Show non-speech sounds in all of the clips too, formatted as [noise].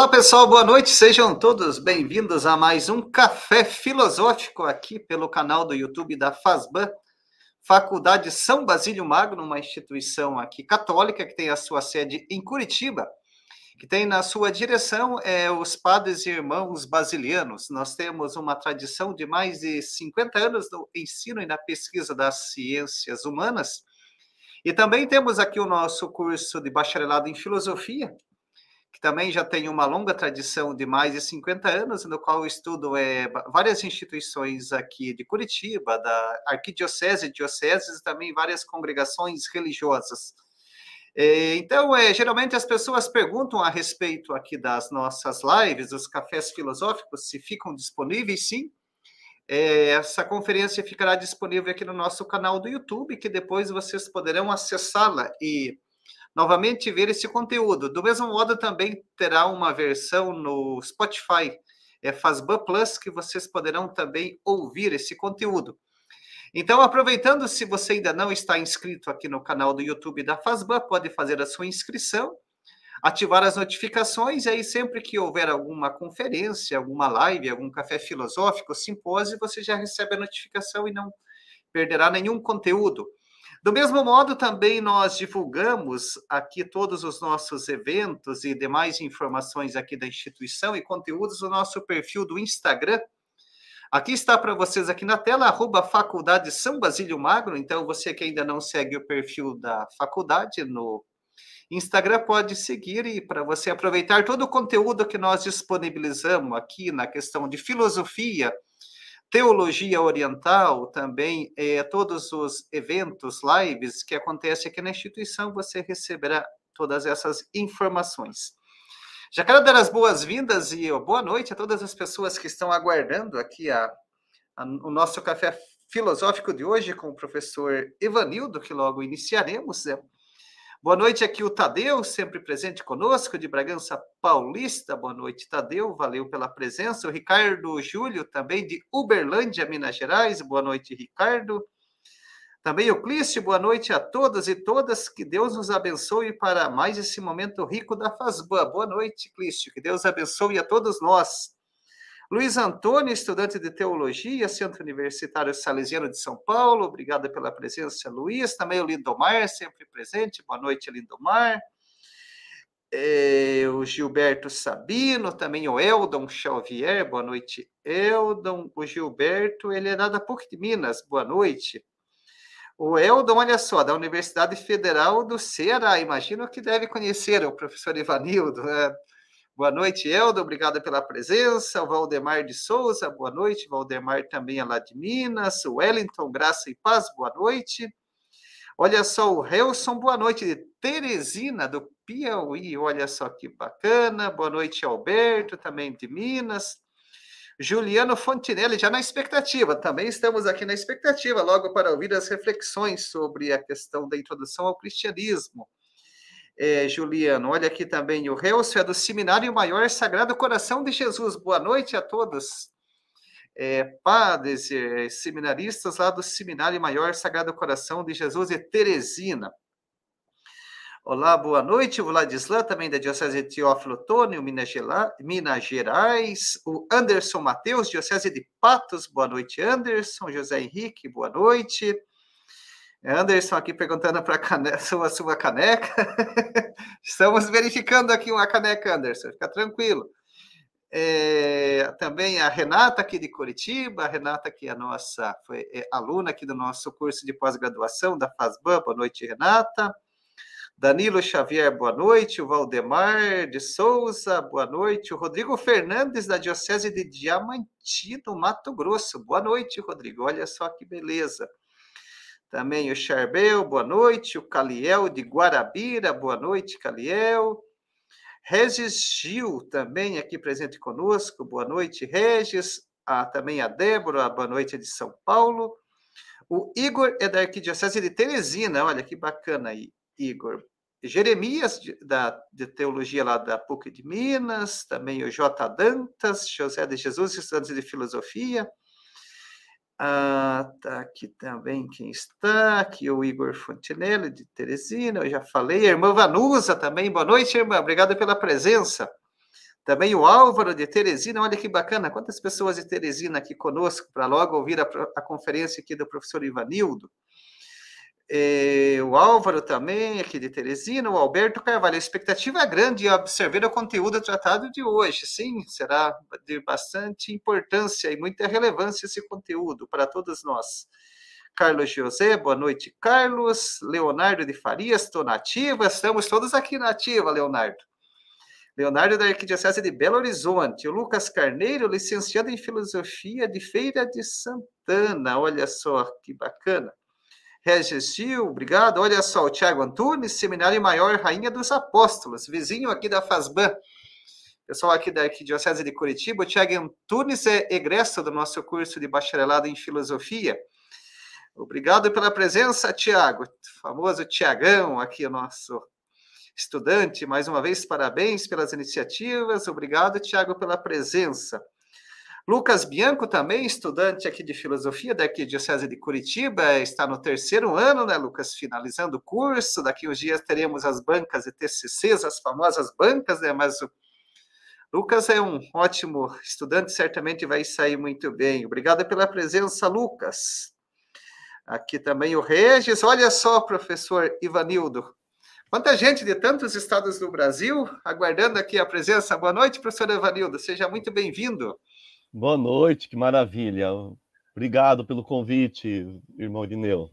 Olá, pessoal, boa noite. Sejam todos bem-vindos a mais um Café Filosófico aqui pelo canal do YouTube da FASBAN, Faculdade São Basílio Magno, uma instituição aqui católica que tem a sua sede em Curitiba, que tem na sua direção é, os padres e irmãos basilianos. Nós temos uma tradição de mais de 50 anos no ensino e na pesquisa das ciências humanas. E também temos aqui o nosso curso de bacharelado em filosofia, que também já tem uma longa tradição de mais de 50 anos, no qual estudo é, várias instituições aqui de Curitiba, da arquidiocese, dioceses e também várias congregações religiosas. É, então, é, geralmente as pessoas perguntam a respeito aqui das nossas lives, dos cafés filosóficos, se ficam disponíveis, sim. É, essa conferência ficará disponível aqui no nosso canal do YouTube, que depois vocês poderão acessá-la e novamente ver esse conteúdo. Do mesmo modo, também terá uma versão no Spotify, é Fazban Plus, que vocês poderão também ouvir esse conteúdo. Então, aproveitando, se você ainda não está inscrito aqui no canal do YouTube da Fazban, pode fazer a sua inscrição, ativar as notificações, e aí sempre que houver alguma conferência, alguma live, algum café filosófico, simpósio, você já recebe a notificação e não perderá nenhum conteúdo. Do mesmo modo, também nós divulgamos aqui todos os nossos eventos e demais informações aqui da instituição e conteúdos no nosso perfil do Instagram. Aqui está para vocês aqui na tela, arroba Faculdade São Basílio. Então, você que ainda não segue o perfil da faculdade no Instagram, pode seguir e para você aproveitar todo o conteúdo que nós disponibilizamos aqui na questão de filosofia, teologia oriental, também é, todos os eventos, lives que acontecem aqui na instituição, você receberá todas essas informações. Já quero dar as boas-vindas e boa noite a todas as pessoas que estão aguardando aqui a, a, o nosso café filosófico de hoje com o professor Evanildo, que logo iniciaremos. Né? Boa noite aqui o Tadeu, sempre presente conosco, de Bragança Paulista. Boa noite, Tadeu, valeu pela presença. O Ricardo Júlio, também de Uberlândia, Minas Gerais. Boa noite, Ricardo. Também o Clício, boa noite a todas e todas. Que Deus nos abençoe para mais esse momento rico da Fazban. Boa noite, Clício. Que Deus abençoe a todos nós. Luiz Antônio, estudante de teologia, Centro Universitário Salesiano de São Paulo, obrigada pela presença, Luiz. Também o Lindomar, sempre presente, boa noite, Lindomar. É, o Gilberto Sabino, também o Eldon Xavier, boa noite, Eldon. O Gilberto, ele é lá da de Minas, boa noite. O Eldon, olha só, da Universidade Federal do Ceará, imagino que deve conhecer o professor Ivanildo, né? Boa noite, Eldo, obrigado pela presença. O Valdemar de Souza, boa noite. Valdemar também é lá de Minas. O Wellington, graça e paz, boa noite. Olha só, o Helson, boa noite. De Teresina, do Piauí, olha só que bacana. Boa noite, Alberto, também de Minas. Juliano Fontinelli, já na expectativa, também estamos aqui na expectativa, logo para ouvir as reflexões sobre a questão da introdução ao cristianismo é, Juliano. Olha aqui também o Reus, é do Seminário Maior Sagrado Coração de Jesus. Boa noite a todos. É, padres, é, seminaristas lá do Seminário Maior Sagrado Coração de Jesus e Teresina. Olá, boa noite. O Vladislan, também da Diocese de Teófilo Tônio, Minas, Minas Gerais. O Anderson Mateus, Diocese de Patos. Boa noite, Anderson. José Henrique, boa noite. Anderson aqui perguntando para a [laughs] sua, sua caneca. [laughs] Estamos verificando aqui uma caneca, Anderson, fica tranquilo. É, também a Renata aqui de Curitiba, a Renata que é a nossa, foi é, aluna aqui do nosso curso de pós-graduação da FASBAN, boa noite, Renata. Danilo Xavier, boa noite. O Valdemar de Souza, boa noite. O Rodrigo Fernandes, da Diocese de Diamantino, Mato Grosso. Boa noite, Rodrigo. Olha só que beleza. Também o Charbel, boa noite. O Caliel de Guarabira, boa noite, Caliel. Regis Gil, também aqui presente conosco, boa noite, Regis. Ah, também a Débora, boa noite, de São Paulo. O Igor é da Arquidiocese de Teresina, olha que bacana aí, Igor. Jeremias, da, de Teologia lá da PUC de Minas, também o J. Dantas, José de Jesus, estudantes de Filosofia. Ah, tá aqui também quem está, aqui o Igor Fontinelli, de Teresina, eu já falei, a irmã Vanusa também, boa noite, irmã, obrigada pela presença. Também o Álvaro de Teresina, olha que bacana, quantas pessoas de Teresina aqui conosco para logo ouvir a, a, conferência aqui do professor Ivanildo. É, o Álvaro também, aqui de Teresina, o Alberto Carvalho. A expectativa é grande observar o conteúdo tratado de hoje. Sim, será de bastante importância e muita relevância esse conteúdo para todos nós. Carlos José, boa noite, Carlos. Leonardo de Farias, estou nativa. Estamos todos aqui na Leonardo. Leonardo da Arquidiocese de Belo Horizonte. O Lucas Carneiro, licenciado em Filosofia de Feira de Santana. Olha só que bacana. Regis Gil, obrigado. Olha só, o Tiago Antunes, Seminário Maior Rainha dos Apóstolos, vizinho aqui da FASBAN. Pessoal aqui da Arquidiocese de Curitiba, o Tiago Antunes é egresso do nosso curso de bacharelado em Filosofia. Obrigado pela presença, Tiago. Famoso Tiagão, aqui o nosso estudante. Mais uma vez, parabéns pelas iniciativas. Obrigado, Tiago, pela presença. Lucas Bianco também, estudante aqui de filosofia da Arquidiocese de Curitiba, está no terceiro ano, né, Lucas? Finalizando o curso. Daqui uns dias teremos as bancas e TCCs, as famosas bancas, né? Mas o Lucas é um ótimo estudante, certamente vai sair muito bem. Obrigado pela presença, Lucas. Aqui também o Regis. Olha só, professor Ivanildo. Quanta gente de tantos estados do Brasil aguardando aqui a presença. Boa noite, professor Ivanildo. Seja muito bem-vindo. Boa noite, que maravilha. Obrigado pelo convite, irmão Irineu.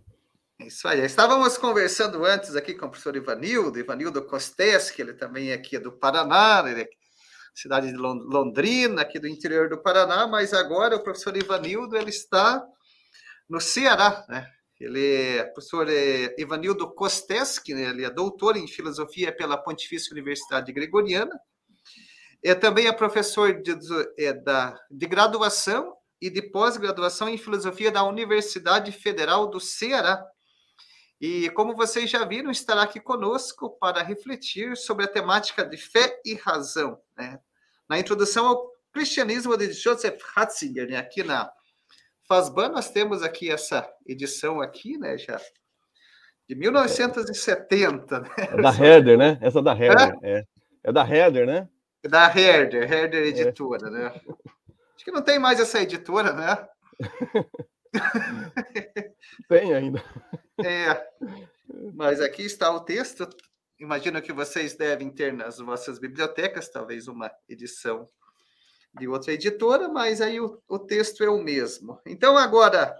Isso aí. Estávamos conversando antes aqui com o professor Ivanildo, Ivanildo Costes, que ele também é aqui do Paraná, ele é cidade de Londrina, aqui do interior do Paraná, mas agora o professor Ivanildo ele está no Ceará, né? Ele é professor é, Ivanildo Kosteski, ele é doutor em filosofia pela Pontifícia Universidade Gregoriana, é também é professor de, é, da, de graduação e de pós-graduação em filosofia da Universidade Federal do Ceará. E como vocês já viram, estará aqui conosco para refletir sobre a temática de fé e razão. Né? Na introdução ao cristianismo de Joseph Ratzinger, né? aqui na Fasban, nós temos aqui essa edição aqui, né, já de 1970. Né? É da Herder, né? Essa é da Herder. É, é da Herder, né? Da Herder, Herder é. Editora, é. né? Acho que não tem mais essa editora, né? [laughs] tem ainda. É. Mas aqui está o texto. Imagino que vocês devem ter nas vossas bibliotecas, talvez uma edição de outra editora, mas aí o, o texto é o mesmo. Então, agora,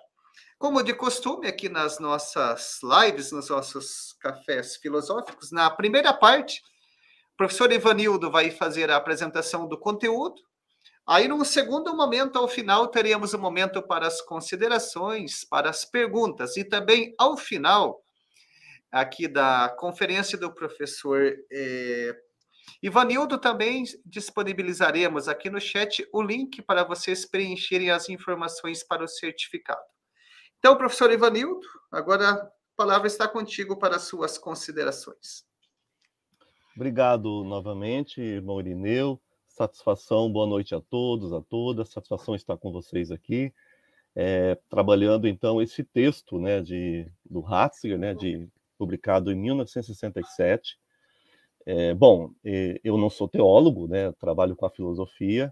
como de costume, aqui nas nossas lives, nos nossos cafés filosóficos, na primeira parte, professor Ivanildo vai fazer a apresentação do conteúdo. Aí, num segundo momento, ao final, teremos um momento para as considerações, para as perguntas, e também, ao final, aqui da conferência do professor eh, Ivanildo, também disponibilizaremos aqui no chat o link para vocês preencherem as informações para o certificado. Então, professor Ivanildo, agora a palavra está contigo para as suas considerações. Obrigado novamente, irmão Irineu. Satisfação, boa noite a todos, a todas. Satisfação estar com vocês aqui, é, trabalhando então esse texto né, de, do Ratzinger, né, de, publicado em 1967, é, bom, eu não sou teólogo, né? Trabalho com a filosofia,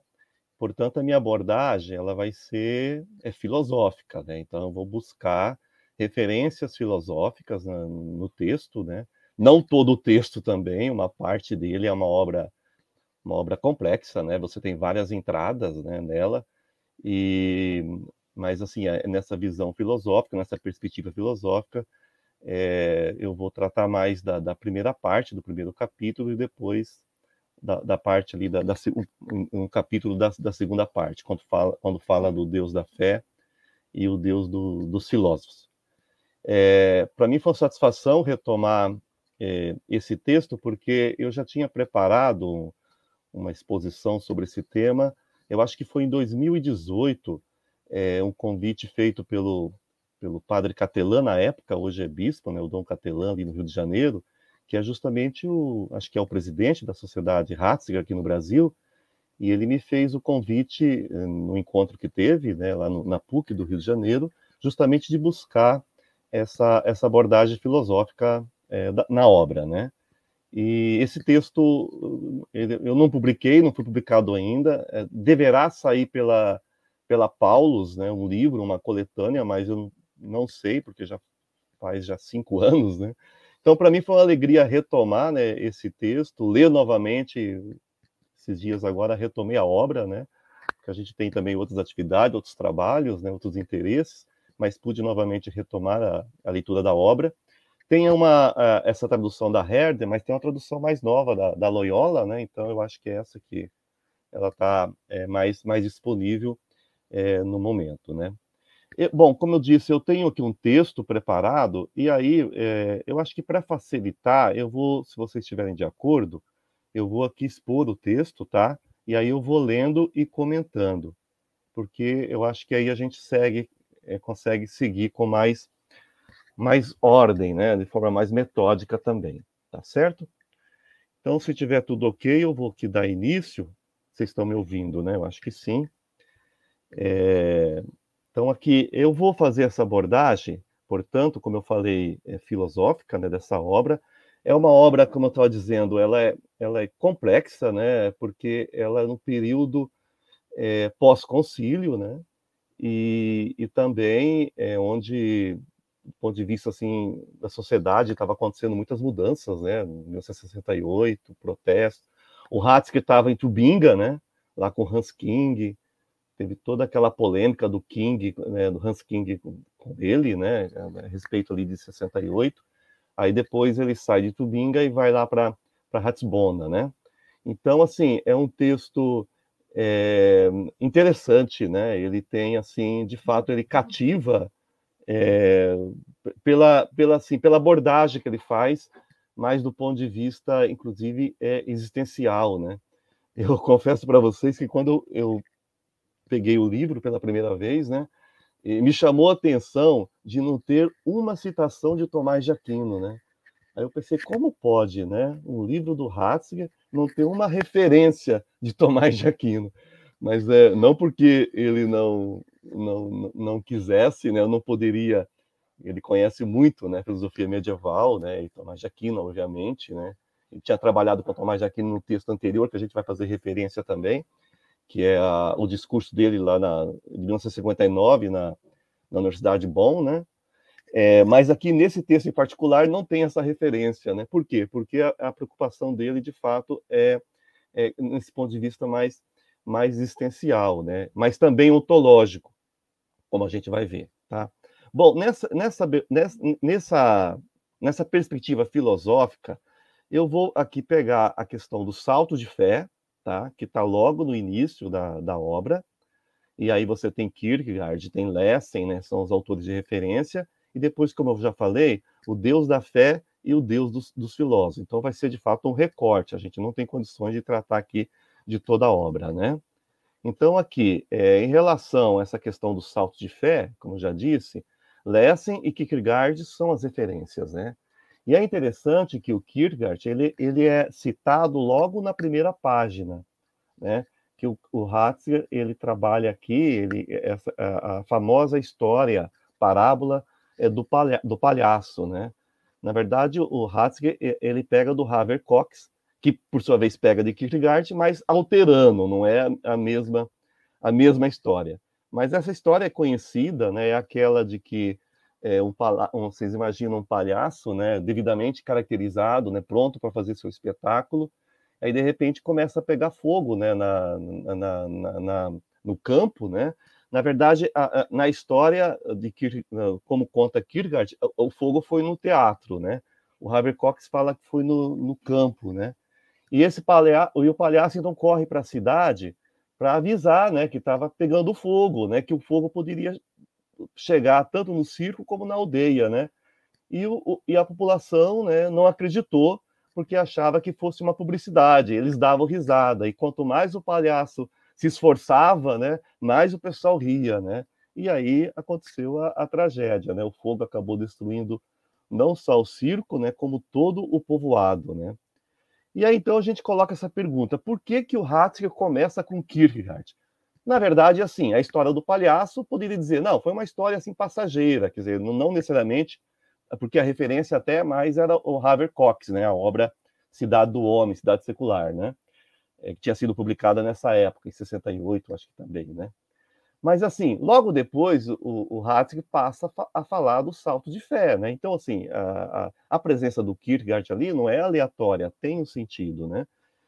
portanto a minha abordagem ela vai ser é filosófica, né? Então eu vou buscar referências filosóficas no, no texto, né? Não todo o texto também, uma parte dele é uma obra uma obra complexa, né? Você tem várias entradas, né, nela e mas assim é nessa visão filosófica, nessa perspectiva filosófica, é, eu vou tratar mais da, da, primeira parte, do primeiro capítulo, e depois da, da parte ali, da, da um, capítulo da, da, segunda parte, quando fala, quando fala do Deus da fé e o Deus do, dos filósofos. É, Para mim foi uma satisfação retomar é, esse texto, porque eu já tinha preparado uma exposição sobre esse tema, eu acho que foi em 2018, é, um convite feito pelo pelo padre Catelã na época, hoje é bispo, né, o Dom Catelã ali no Rio de Janeiro, que é justamente o, acho que é o presidente da Sociedade Ratzinger aqui no Brasil, e ele me fez o convite eh, no encontro que teve, né, lá no, na PUC do Rio de Janeiro, justamente de buscar essa, essa abordagem filosófica é, na obra, né? E esse texto eu não publiquei, não foi publicado ainda, é, deverá sair pela, pela Paulus, né, um livro, uma coletânea, mas eu não sei, porque já faz já cinco [laughs] anos, né? Então, para mim foi uma alegria retomar né, esse texto, ler novamente, esses dias agora retomei a obra, né? Que a gente tem também outras atividades, outros trabalhos, né, outros interesses, mas pude novamente retomar a, a leitura da obra. Tem uma, a, essa tradução da Herder, mas tem uma tradução mais nova da, da Loyola, né? Então eu acho que é essa que ela está é, mais, mais disponível é, no momento, né? E, bom, como eu disse, eu tenho aqui um texto preparado, e aí é, eu acho que para facilitar, eu vou, se vocês estiverem de acordo, eu vou aqui expor o texto, tá? E aí eu vou lendo e comentando, porque eu acho que aí a gente segue, é, consegue seguir com mais mais ordem, né, de forma mais metódica também, tá certo? Então, se tiver tudo ok, eu vou aqui dar início. Vocês estão me ouvindo, né? Eu acho que sim. É... Então, aqui eu vou fazer essa abordagem, portanto, como eu falei, é filosófica, né, dessa obra. É uma obra, como eu estava dizendo, ela é, ela é complexa, né, porque ela é no período é, pós-concílio, né, e, e também é onde do ponto de vista assim da sociedade estava acontecendo muitas mudanças, né? 1968, protesto. O Hatzke estava em Tubinga, né? Lá com Hans King, teve toda aquela polêmica do King, né? Do Hans King com, ele, né? A respeito ali de 68. Aí depois ele sai de Tubinga e vai lá para para Ratisbona, né? Então assim é um texto é, interessante, né? Ele tem assim, de fato, ele cativa é, pela, pela, assim, pela abordagem que ele faz, mas do ponto de vista, inclusive, é existencial, né? [laughs] Eu confesso para vocês que quando eu peguei o livro pela primeira vez, né, me chamou a atenção de não ter uma citação de Tomás de Aquino, né? Aí eu pensei, como pode, né, um livro do Ratzinger não ter uma referência de Tomás de Aquino? Mas é, não porque ele não não, não quisesse, né, eu não poderia. Ele conhece muito, né, filosofia medieval, né, e Tomás de Aquino, obviamente, né. Ele tinha trabalhado com Tomás de Aquino no texto anterior, que a gente vai fazer referência também, que é a, o discurso dele lá na, de 1959 na, na Universidade de Bonn, né. É, mas aqui nesse texto em particular não tem essa referência, né? Por quê? Porque a, a preocupação dele, de fato, é, é, nesse ponto de vista mais mais existencial, né? Mas também ontológico como a gente vai ver, tá? Bom, nessa, nessa, nessa, nessa perspectiva filosófica, eu vou aqui pegar a questão do salto de fé, tá? Que está logo no início da, da obra, e aí você tem Kierkegaard, tem Lessing, né? São os autores de referência, e depois, como eu já falei, o Deus da fé e o Deus dos, dos filósofos. Então, vai ser de fato um recorte. A gente não tem condições de tratar aqui de toda a obra, né? Então, aqui, é, em relação a essa questão do salto de fé, como já disse, Lessing e Kierkegaard são as referências, né? E é interessante que o Kierkegaard, ele, ele é citado logo na primeira página, né? Que o, o ele trabalha aqui, ele, essa, a, a famosa história, parábola é do, palha, do palhaço, né? Na verdade, o Ratzinger, ele pega do Haver Cox, que por sua vez pega de Kierkegaard, mas alterando, não é a mesma a mesma história. Mas essa história é conhecida, né? É aquela de que é, um, um, vocês imaginam um palhaço, né? Devidamente caracterizado, né? Pronto para fazer seu espetáculo. Aí de repente começa a pegar fogo, né? Na, na, na, na no campo, né? Na verdade, a, a, na história de como conta Kierkegaard, o, o fogo foi no teatro, né? O Haber Cox fala que foi no, no campo, né? E esse palhaço, e o palhaço então corre para a cidade para avisar, né, que estava pegando fogo, né, que o fogo poderia chegar tanto no circo como na aldeia, né? E, o, e a população, né, não acreditou porque achava que fosse uma publicidade. Eles davam risada e quanto mais o palhaço se esforçava, né, mais o pessoal ria, né? E aí aconteceu a, a tragédia, né? O fogo acabou destruindo não só o circo, né, como todo o povoado, né? E aí então a gente coloca essa pergunta: por que que o Ratzinger começa com Kierkegaard? Na verdade, assim, a história do palhaço poderia dizer, não, foi uma história assim passageira, quer dizer, não necessariamente, porque a referência até mais era o Haver Cox, né, a obra Cidade do Homem, Cidade Secular, né? É, que tinha sido publicada nessa época, em 68, acho que também, né? Mas, assim, logo depois, o, o passa a, falar do salto de fé, né? Então, assim, a, a, a, presença do Kierkegaard ali não é aleatória, tem um sentido, né?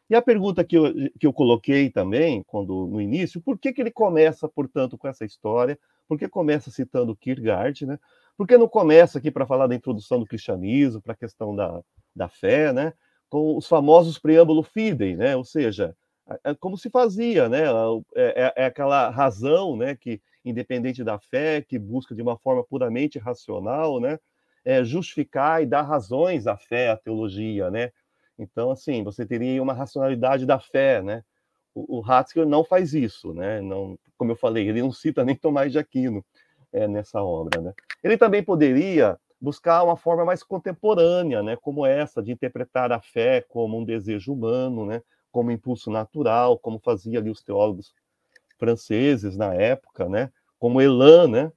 E a pergunta que eu, que eu coloquei também, quando no início, por que, que ele começa, portanto, com essa história? Por que começa citando Kierkegaard, né? Por que não começa aqui para falar da introdução do cristianismo, para a questão da, da fé, né? Com os famosos preâmbulo fidei, né? Ou seja, como se fazia, né? É, é, é, aquela razão, né? Que independente da fé, que busca de uma forma puramente racional, né? É, justificar e dar razões à fé, à teologia, né? Então, assim, você teria uma racionalidade da fé, né? O, o Hatzker não faz isso, né? Não, como eu falei, ele não cita [laughs] nem Tomás de Aquino é, nessa obra, né? Ele também poderia buscar uma forma mais contemporânea, né? Como essa de interpretar a fé como um desejo humano, né? Como impulso natural, como fazia ali os teólogos franceses na época, né? Como elan, né?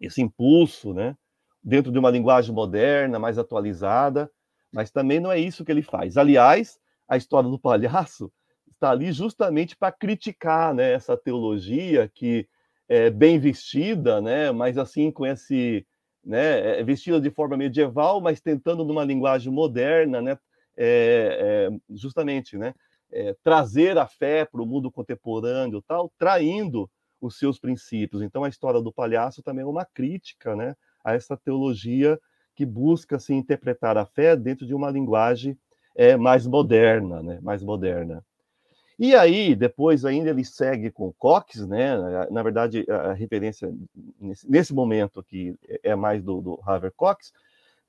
Esse impulso, né? Dentro de uma linguagem moderna, mais atualizada, mas também não é isso que ele faz. Aliás, a história do palhaço está ali justamente para criticar, né? Essa teologia que é bem vestida, né? Mas assim com esse, né? É vestida de forma medieval, mas tentando numa linguagem moderna, né? É, é, justamente, né? É, trazer a fé para o mundo contemporâneo, tal, traindo os seus princípios. Então, a história do palhaço também é uma crítica, né, a essa teologia que busca se assim, interpretar a fé dentro de uma linguagem é, mais moderna, né, mais moderna. E aí, depois ainda ele segue com Cox, né? Na verdade, a referência nesse, momento aqui é mais do, do Cox,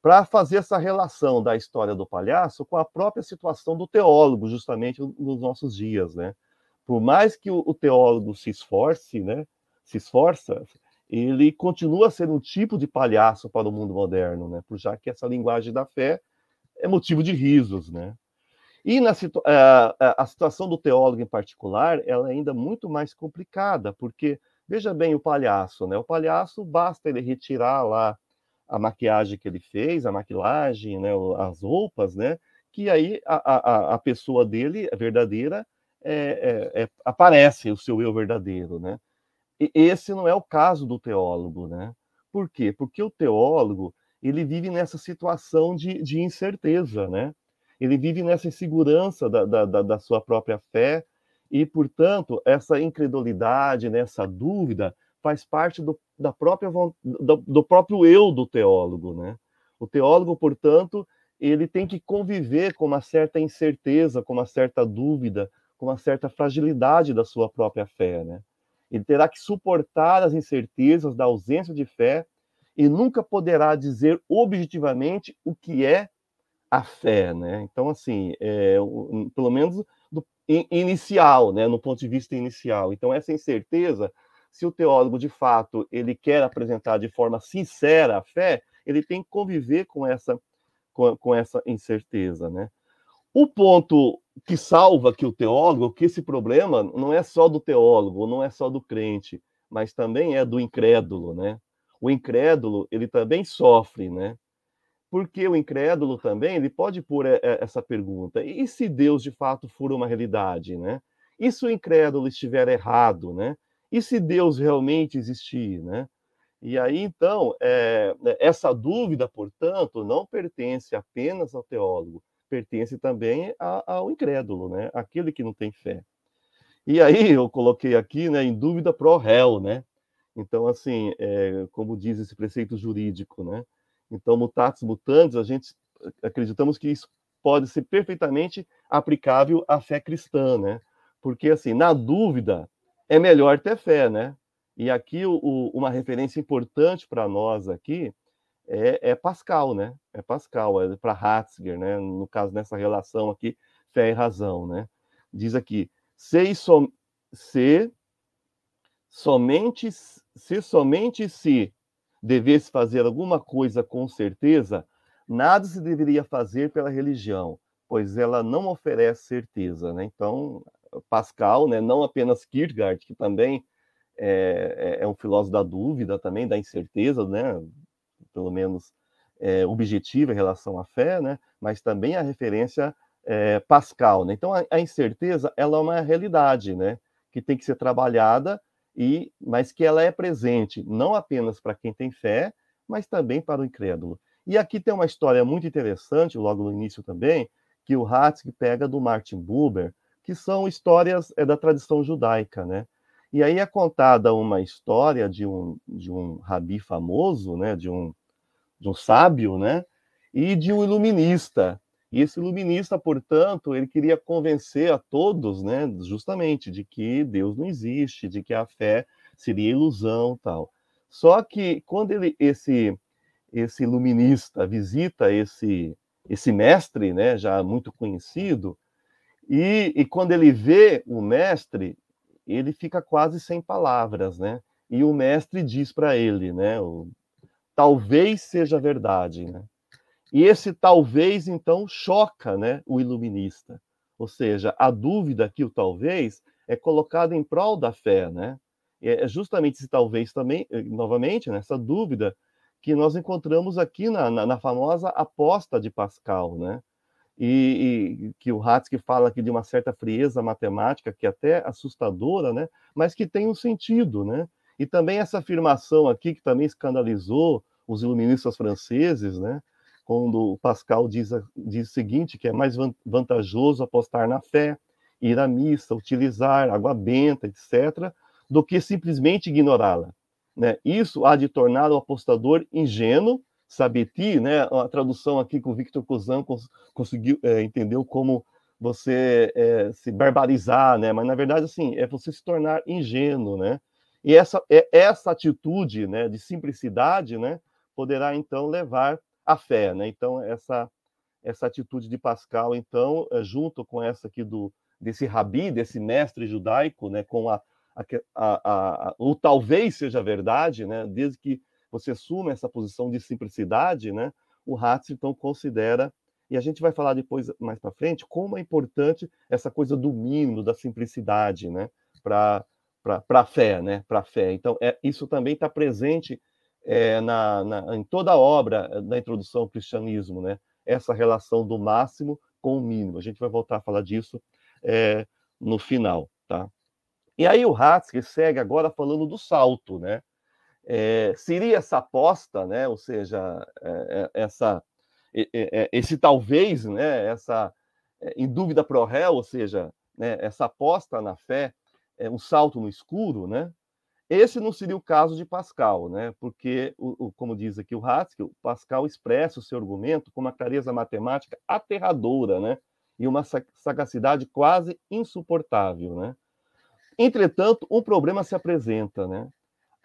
para fazer essa relação da história do palhaço com a própria situação do teólogo, justamente nos nossos dias, né? Por mais que o, teólogo se esforce, né? Se esforça, ele continua ser um tipo de palhaço para o mundo moderno, né? Por já que essa linguagem da fé é motivo de risos, né? E na situ a, a, a situação do teólogo em particular, ela é ainda muito mais complicada, porque veja bem o palhaço, né? O palhaço basta ele retirar lá a maquiagem que ele fez, a maquilagem, né, as roupas, né, que aí a, a, a pessoa dele, a verdadeira, é, é, é, aparece o seu eu verdadeiro, né? E esse não é o caso do teólogo, né? Por quê? Porque o teólogo ele vive nessa situação de, de incerteza, né? Ele vive nessa insegurança da, da, da sua própria fé e, portanto, essa incredulidade, nessa né, dúvida, faz parte do, da própria do, do próprio eu do teólogo, né? O teólogo, portanto, ele tem que conviver com uma certa incerteza, com uma certa dúvida, com uma certa fragilidade da sua própria fé, né? Ele terá que suportar as incertezas da ausência de fé e nunca poderá dizer objetivamente o que é a fé, né? Então, assim, é, pelo menos do, inicial, né? No ponto de vista inicial. Então, essa incerteza se o teólogo de fato ele quer apresentar de forma sincera a fé, ele tem que conviver com essa com, com essa incerteza, né? O ponto que salva que o teólogo, que esse problema não é só do teólogo, não é só do crente, mas também é do incrédulo, né? O incrédulo, ele também sofre, né? Porque o incrédulo também, ele pode pôr essa pergunta: e se Deus de fato for uma realidade, né? E se o incrédulo estiver errado, né? E se Deus realmente existir, né? E aí, então, é, essa dúvida, portanto, não pertence apenas ao teólogo, pertence também a, ao incrédulo, né? Aquele que não tem fé. E aí eu coloquei aqui, né, em dúvida pro réu, né? Então, assim, é, como diz esse preceito jurídico, né? Então, mutatis mutandis, a gente acreditamos que isso pode ser perfeitamente aplicável à fé cristã, né? Porque, assim, na dúvida, é melhor ter fé, né? E aqui o, o, uma referência importante para nós aqui é, é, Pascal, né? É Pascal, é para Ratzinger, né? No caso nessa relação aqui fé e razão, né? Diz aqui: se, som, se somente se somente se devesse fazer alguma coisa com certeza, nada se deveria fazer pela religião, pois ela não oferece certeza, né? Então Pascal, né, não apenas Kierkegaard, que também é, é, é um filósofo da dúvida, também da incerteza, né, pelo menos é, objetiva em relação à fé, né, mas também a referência é, Pascal. Né? Então, a, a, incerteza ela é uma realidade, né? que tem que ser trabalhada, e mas que ela é presente não apenas para quem tem fé, mas também para o incrédulo. E aqui tem uma história muito interessante, logo no início também, que o Hatzk pega do Martin Buber, que são histórias é, da tradição judaica, né? E aí é contada uma história de um, de um rabi famoso, né? De um, de um sábio, né? E de um iluminista. E esse iluminista, portanto, ele queria convencer a todos, né? Justamente de que Deus não existe, de que a fé seria ilusão, tal. Só que quando ele esse esse iluminista visita esse esse mestre, né, já muito conhecido, e, e quando ele vê o mestre, ele fica quase sem palavras, né? E o mestre diz para ele, né, o, talvez seja verdade, né? E esse talvez então choca, né, o iluminista. Ou seja, a dúvida que o talvez é colocada em prol da fé, né? É justamente esse talvez também, eh, novamente, nessa dúvida que nós encontramos aqui na, na, na famosa aposta de Pascal, né? E, e, que o Hatzky fala aqui de uma certa frieza matemática que é até assustadora, né? Mas que tem um sentido, né? E também essa afirmação aqui que também escandalizou os iluministas franceses, né? Quando Pascal diz, diz o seguinte, que é mais vantajoso apostar na fé, ir à missa, utilizar água benta, etc., do que simplesmente ignorá-la. Né? Isso há de tornar o apostador ingênuo, sabeti, né? a tradução aqui que o Victor Cousin cons conseguiu, é, entendeu como você é, se barbarizar, né? mas na verdade assim, é você se tornar ingênuo, né? E essa, é, essa atitude né, de simplicidade né, poderá então levar à fé. Né? Então, essa, essa atitude de Pascal, então, é, junto com essa aqui do, desse rabi, desse mestre judaico, né, com a, a, a, ou talvez seja verdade, né? Desde que você assuma essa posição de simplicidade, né? O Hatz então considera e a gente vai falar depois mais para frente como é importante essa coisa do mínimo, da simplicidade, né? Para a fé, né? Para fé. Então é, isso também está presente é, na, na, em toda a obra da introdução ao cristianismo, né? Essa relação do máximo com o mínimo. A gente vai voltar a falar disso é, no final, tá? E aí o Hatzke segue agora falando do salto, né? É, seria essa aposta, né? Ou seja, é, essa, esse talvez, né? Essa em dúvida pro réu, ou seja, né? essa aposta na fé, é um salto no escuro, né? Esse não seria o caso de Pascal, né? Porque, o, o como diz aqui o o Pascal expressa o seu argumento com uma clareza matemática aterradora, né? E uma sagacidade quase insuportável, né? Entretanto, um problema se apresenta, né?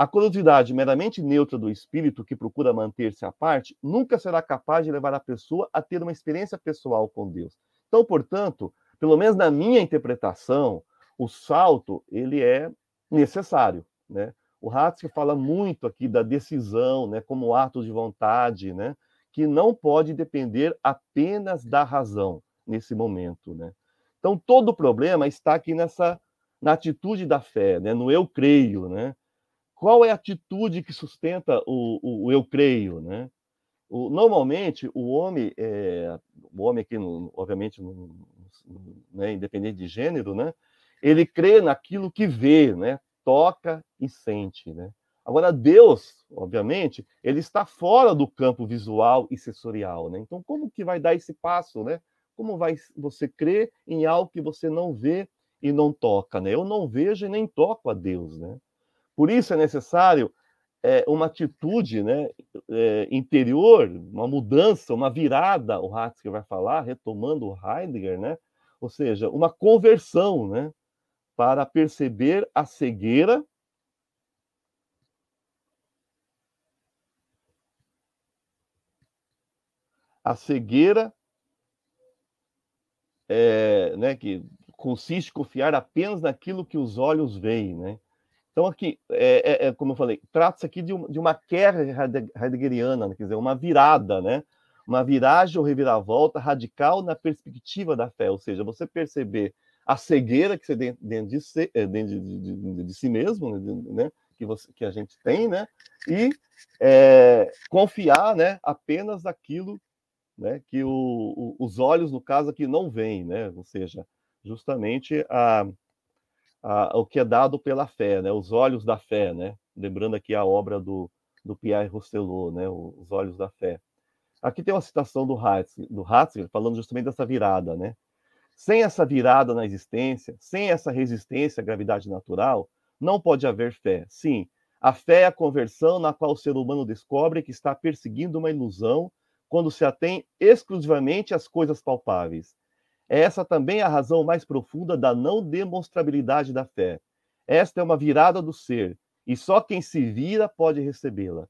A curiosidade meramente neutra do espírito que procura manter-se à parte nunca será capaz de levar a pessoa a ter uma experiência pessoal com Deus. Então, portanto, pelo menos na minha interpretação, o salto ele é necessário, né? O Hatzke fala muito aqui da decisão, né, como ato de vontade, né, que não pode depender apenas da razão nesse momento, né? Então todo o problema está aqui nessa na atitude da fé, né? no eu creio. Né? Qual é a atitude que sustenta o, o, o eu creio? Né? O, normalmente, o homem, é, o homem aqui, obviamente, no, né, independente de gênero, né, ele crê naquilo que vê, né, toca e sente. Né? Agora, Deus, obviamente, ele está fora do campo visual e sensorial. Né? Então, como que vai dar esse passo? Né? Como vai você crer em algo que você não vê e não toca, né? Eu não vejo e nem toco a Deus, né? Por isso é necessário é, uma atitude, né, é, interior, uma mudança, uma virada, o Hatzke vai falar, retomando o Heidegger, né? Ou seja, uma conversão, né, para perceber a cegueira a cegueira é, né, que consiste em confiar apenas naquilo que os olhos veem, né? Então, aqui, é, é, é como eu falei, trata-se aqui de, um, de, uma queda heideggeriana, né? quer dizer, uma virada, né? Uma viragem ou reviravolta radical na perspectiva da fé, ou seja, você perceber a cegueira que você tem dentro de si, eh, dentro de, de, de si mesmo, né? Que, você, que a gente tem, né? E é, confiar, né? Apenas naquilo né, que o, o, os olhos, no caso aqui, não veem, né, ou seja, justamente a, a, o que é dado pela fé, né, os olhos da fé, né, lembrando aqui a obra do, do Pierre Rousselot, né, os olhos da fé. Aqui tem uma citação do Hatzger, do Hatzger falando justamente dessa virada, né, sem essa virada na existência, sem essa resistência à gravidade natural, não pode haver fé. Sim, a fé é a conversão na qual o ser humano descobre que está perseguindo uma ilusão quando se atém exclusivamente às coisas palpáveis. É essa também a razão mais profunda da não demonstrabilidade da fé. Esta é uma virada do ser, e só quem se vira pode recebê-la.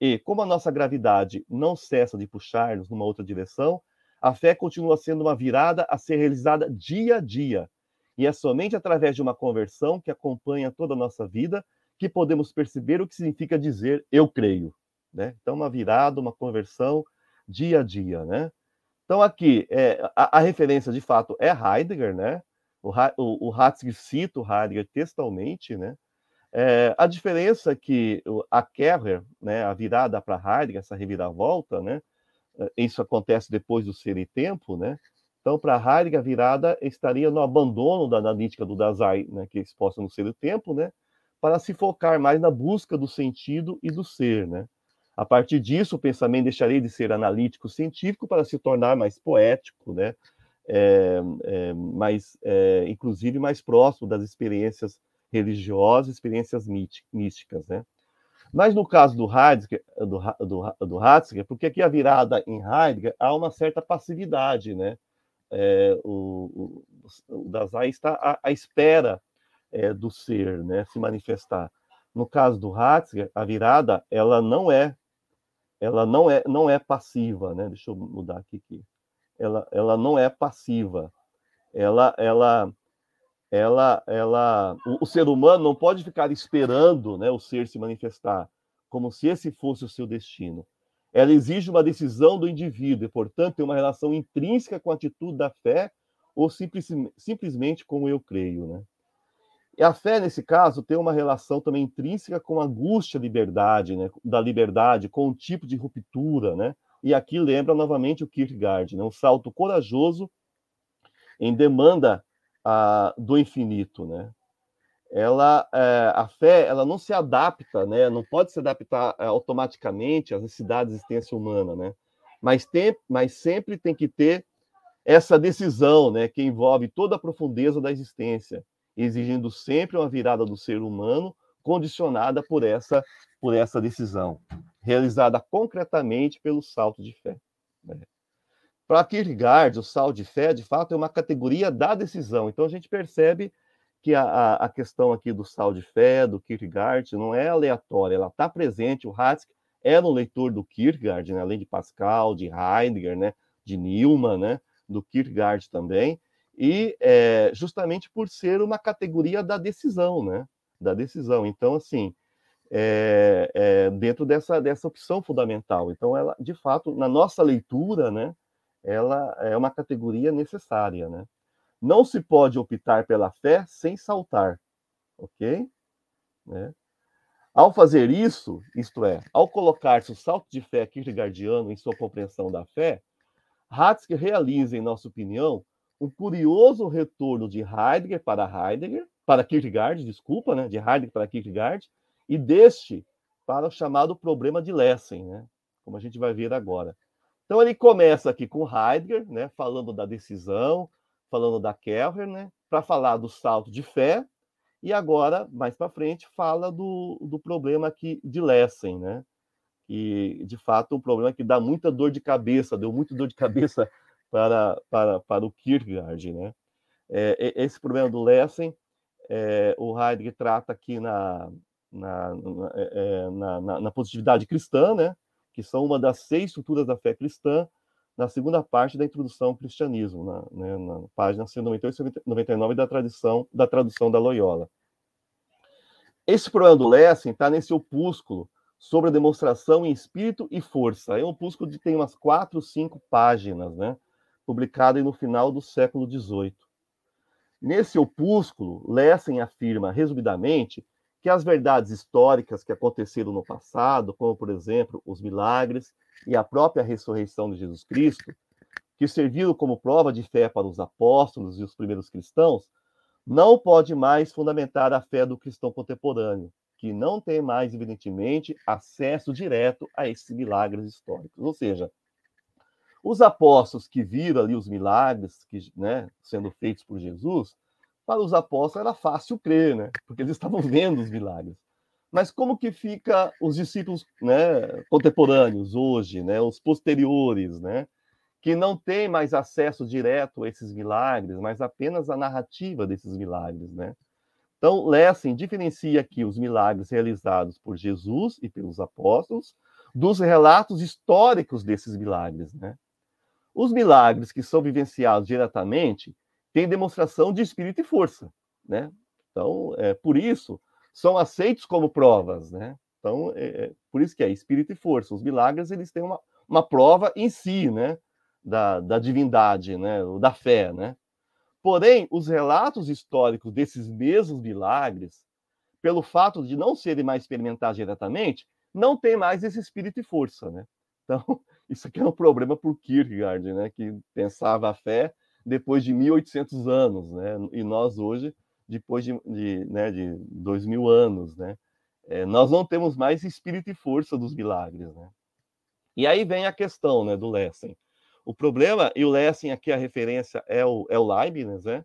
E, como a nossa gravidade não cessa de puxar-nos numa outra direção, a fé continua sendo uma virada a ser realizada dia a dia. E é somente através de uma conversão que acompanha toda a nossa vida que podemos perceber o que significa dizer eu creio. Né? Então, uma virada, uma conversão dia a dia. Né? Então, aqui, é, a, a, referência de fato é Heidegger, né? o, o, o Hatzig cita o Heidegger textualmente. Né? É, a diferença é que a Kerrer, né, a virada para Heidegger, essa reviravolta, né, é, isso acontece depois do ser e tempo, né? Então, para Heidegger, a virada estaria no abandono da analítica do Dasein, né, que é exposta no ser e tempo, né, para se focar mais na busca do sentido e do ser, né? A partir disso, o pensamento deixaria de ser analítico científico para se tornar mais poético, né? É, é, mais, é, inclusive mais próximo das experiências religiosas, experiências místicas, né? Mas no caso do Heidegger, do, do, do Heidegger, porque aqui a virada em Heidegger há uma certa passividade, né? É, o, o, o Dasein está à, à espera é, do ser, né, se manifestar. No caso do Hatzger, a virada ela não é ela não é não é passiva, né? Deixa eu mudar aqui, aqui. Ela ela não é passiva. Ela ela ela ela o, o ser humano não pode ficar esperando, né, o ser se manifestar como se esse fosse o seu destino. Ela exige uma decisão do indivíduo e, portanto, tem uma relação intrínseca com a atitude da fé ou simples, simplesmente com eu creio, né? E a fé, nesse caso, tem uma relação também intrínseca com a angústia liberdade, né? da liberdade, com um tipo de ruptura. Né? E aqui lembra novamente o Kierkegaard, né? um salto corajoso em demanda ah, do infinito. Né? Ela, é, a fé ela não se adapta, né? não pode se adaptar é, automaticamente às necessidades da existência humana, né? mas, tem, mas sempre tem que ter essa decisão né? que envolve toda a profundeza da existência exigindo sempre uma virada do ser humano condicionada por essa por essa decisão, realizada concretamente pelo salto de fé. Né? Para Kierkegaard, o salto de fé, de fato, é uma categoria da decisão. Então, a gente percebe que a, a questão aqui do salto de fé, do Kierkegaard, não é aleatória, ela está presente. O Hatzke era um leitor do Kierkegaard, né? além de Pascal, de Heidegger, né? de Newman, né? do Kierkegaard também e é, justamente por ser uma categoria da decisão, né? Da decisão. Então, assim, é, é, dentro dessa, dessa opção fundamental. Então, ela, de fato, na nossa leitura, né? Ela é uma categoria necessária, né? Não se pode optar pela fé sem saltar, ok? Né? Ao fazer isso, isto é, ao colocar-se o salto de fé kierkegaardiano em sua compreensão da fé, Hatzke realiza, em nossa opinião, um curioso retorno de Heidegger para Heidegger, para Kierkegaard, desculpa, né, de Heidegger para Kierkegaard, e deste para o chamado problema de Lessing, né, como a gente vai ver agora. Então ele começa aqui com Heidegger, né, falando da decisão, falando da Kelher, né, para falar do salto de fé, e agora, mais para frente, fala do, do problema aqui de Lessing, né, que de fato é um problema que dá muita dor de cabeça, deu muita dor de cabeça para, para, para o Kierkegaard. Né? É, esse problema do Lessing, é, o Heidegger trata aqui na, na, na, é, é, na, na, positividade cristã, né? que são uma das seis estruturas da fé cristã, na segunda parte da introdução ao cristianismo, na, né, na página 198 e 99 da, tradição, da tradução da Loyola. Esse problema do Lessing está nesse opúsculo sobre a demonstração em espírito e força. É um opúsculo que tem umas quatro, cinco páginas, né? Publicada no final do século XVIII. Nesse opúsculo, Lessing afirma, resumidamente, que as verdades históricas que aconteceram no passado, como, por exemplo, os milagres e a própria ressurreição de Jesus Cristo, que serviram como prova de fé para os apóstolos e os primeiros cristãos, não pode mais fundamentar a fé do cristão contemporâneo, que não tem mais, evidentemente, acesso direto a esses milagres históricos. Ou seja, os apóstolos que viram ali os milagres que, né, sendo feitos por Jesus, para os apóstolos era fácil crer, né? Porque eles estavam [laughs] vendo os milagres. Mas como que fica os discípulos, né, contemporâneos hoje, né, os posteriores, né, que não têm mais acesso direto a esses milagres, mas apenas a narrativa desses milagres, né? Então, Lessing diferencia aqui os milagres realizados por Jesus e pelos apóstolos dos relatos históricos desses milagres, né? Os milagres que são vivenciados diretamente tem demonstração de espírito e força, né? Então, é, por isso, são aceitos como provas, né? Então, é, é, por isso que é espírito e força. Os milagres, eles têm uma, uma prova em si, né? Da, da divindade, né? Da fé, né? Porém, os relatos históricos desses mesmos milagres, pelo fato de não serem mais experimentados diretamente, não tem mais esse espírito e força, né? Então, isso aqui é um problema para o Kierkegaard, né? Que pensava a fé depois de 1.800 anos, né? E nós hoje, depois de, de, né, de 2.000 anos, né? É, nós não temos mais espírito e força dos milagres, né? E aí vem a questão, né, do Lessing. O problema, e o Lessing aqui a referência é o, é o Leibniz, né?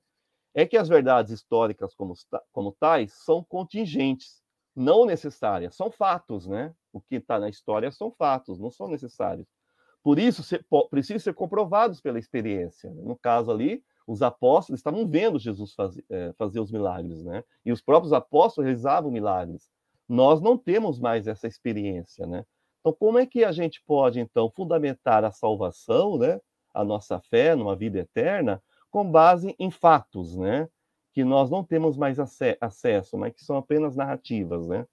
É que as verdades históricas como, como tais são contingentes, não necessárias, são fatos, né? O que está na história são fatos, não são necessários. Por isso, ser, precisam ser comprovados pela experiência. Né? No caso ali, os apóstolos estavam vendo Jesus fazer, é, fazer os milagres, né? E os próprios apóstolos realizavam milagres. Nós não temos mais essa experiência, né? Então, como é que a gente pode, então, fundamentar a salvação, né? A nossa fé numa vida eterna, com base em fatos, né? Que nós não temos mais acesso, mas que são apenas narrativas, né?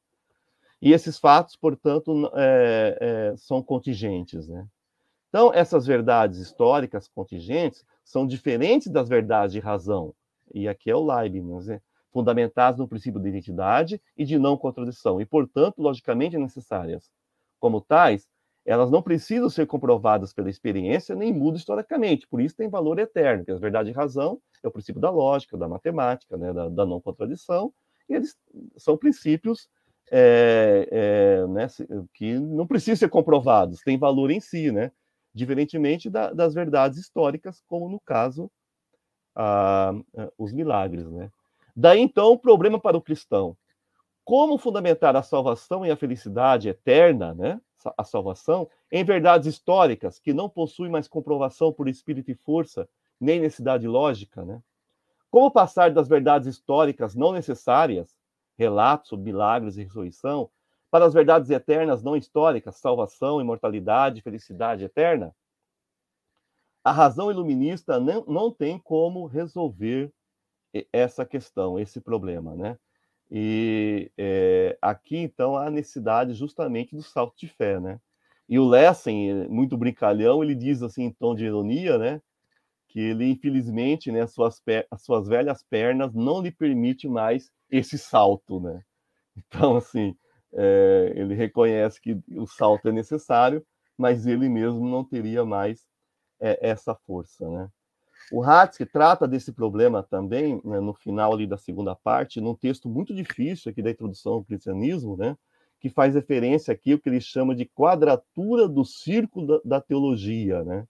E esses fatos, portanto, é, é, são contingentes, né? Então, essas verdades históricas contingentes são diferentes das verdades de razão, e aqui é o Leibniz, né? fundamentadas no princípio de identidade e de não contradição, e, portanto, logicamente necessárias. Como tais, elas não precisam ser comprovadas pela experiência nem mudam historicamente, por isso tem valor eterno, que a verdade de razão é o princípio da lógica, da matemática, né? da, da não contradição, e eles são princípios é, é, né, que não precisam ser comprovados, têm valor em si, né? Diferentemente da, das verdades históricas, como no caso os milagres. Né? Daí então o problema para o cristão: como fundamentar a salvação e a felicidade eterna, né? a salvação, em verdades históricas que não possuem mais comprovação por espírito e força, nem necessidade lógica? Né? Como passar das verdades históricas não necessárias, relatos sobre milagres e ressurreição, para as verdades eternas não históricas, salvação, imortalidade, felicidade eterna, a razão iluminista não, não tem como resolver essa questão, esse problema, né? E é, aqui, então, há necessidade justamente do salto de fé, né? E o Lessing, muito brincalhão, ele diz assim, em tom de ironia, né? Que ele, infelizmente, né, suas, as suas velhas pernas não lhe permite mais esse salto, né? Então, assim, é, ele reconhece que o salto é necessário, mas ele mesmo não teria mais é, essa força, né? O Hatzke trata desse problema também né, no final ali da segunda parte, num texto muito difícil aqui da introdução ao cristianismo, né? Que faz referência aqui ao que ele chama de quadratura do círculo da, da teologia, né?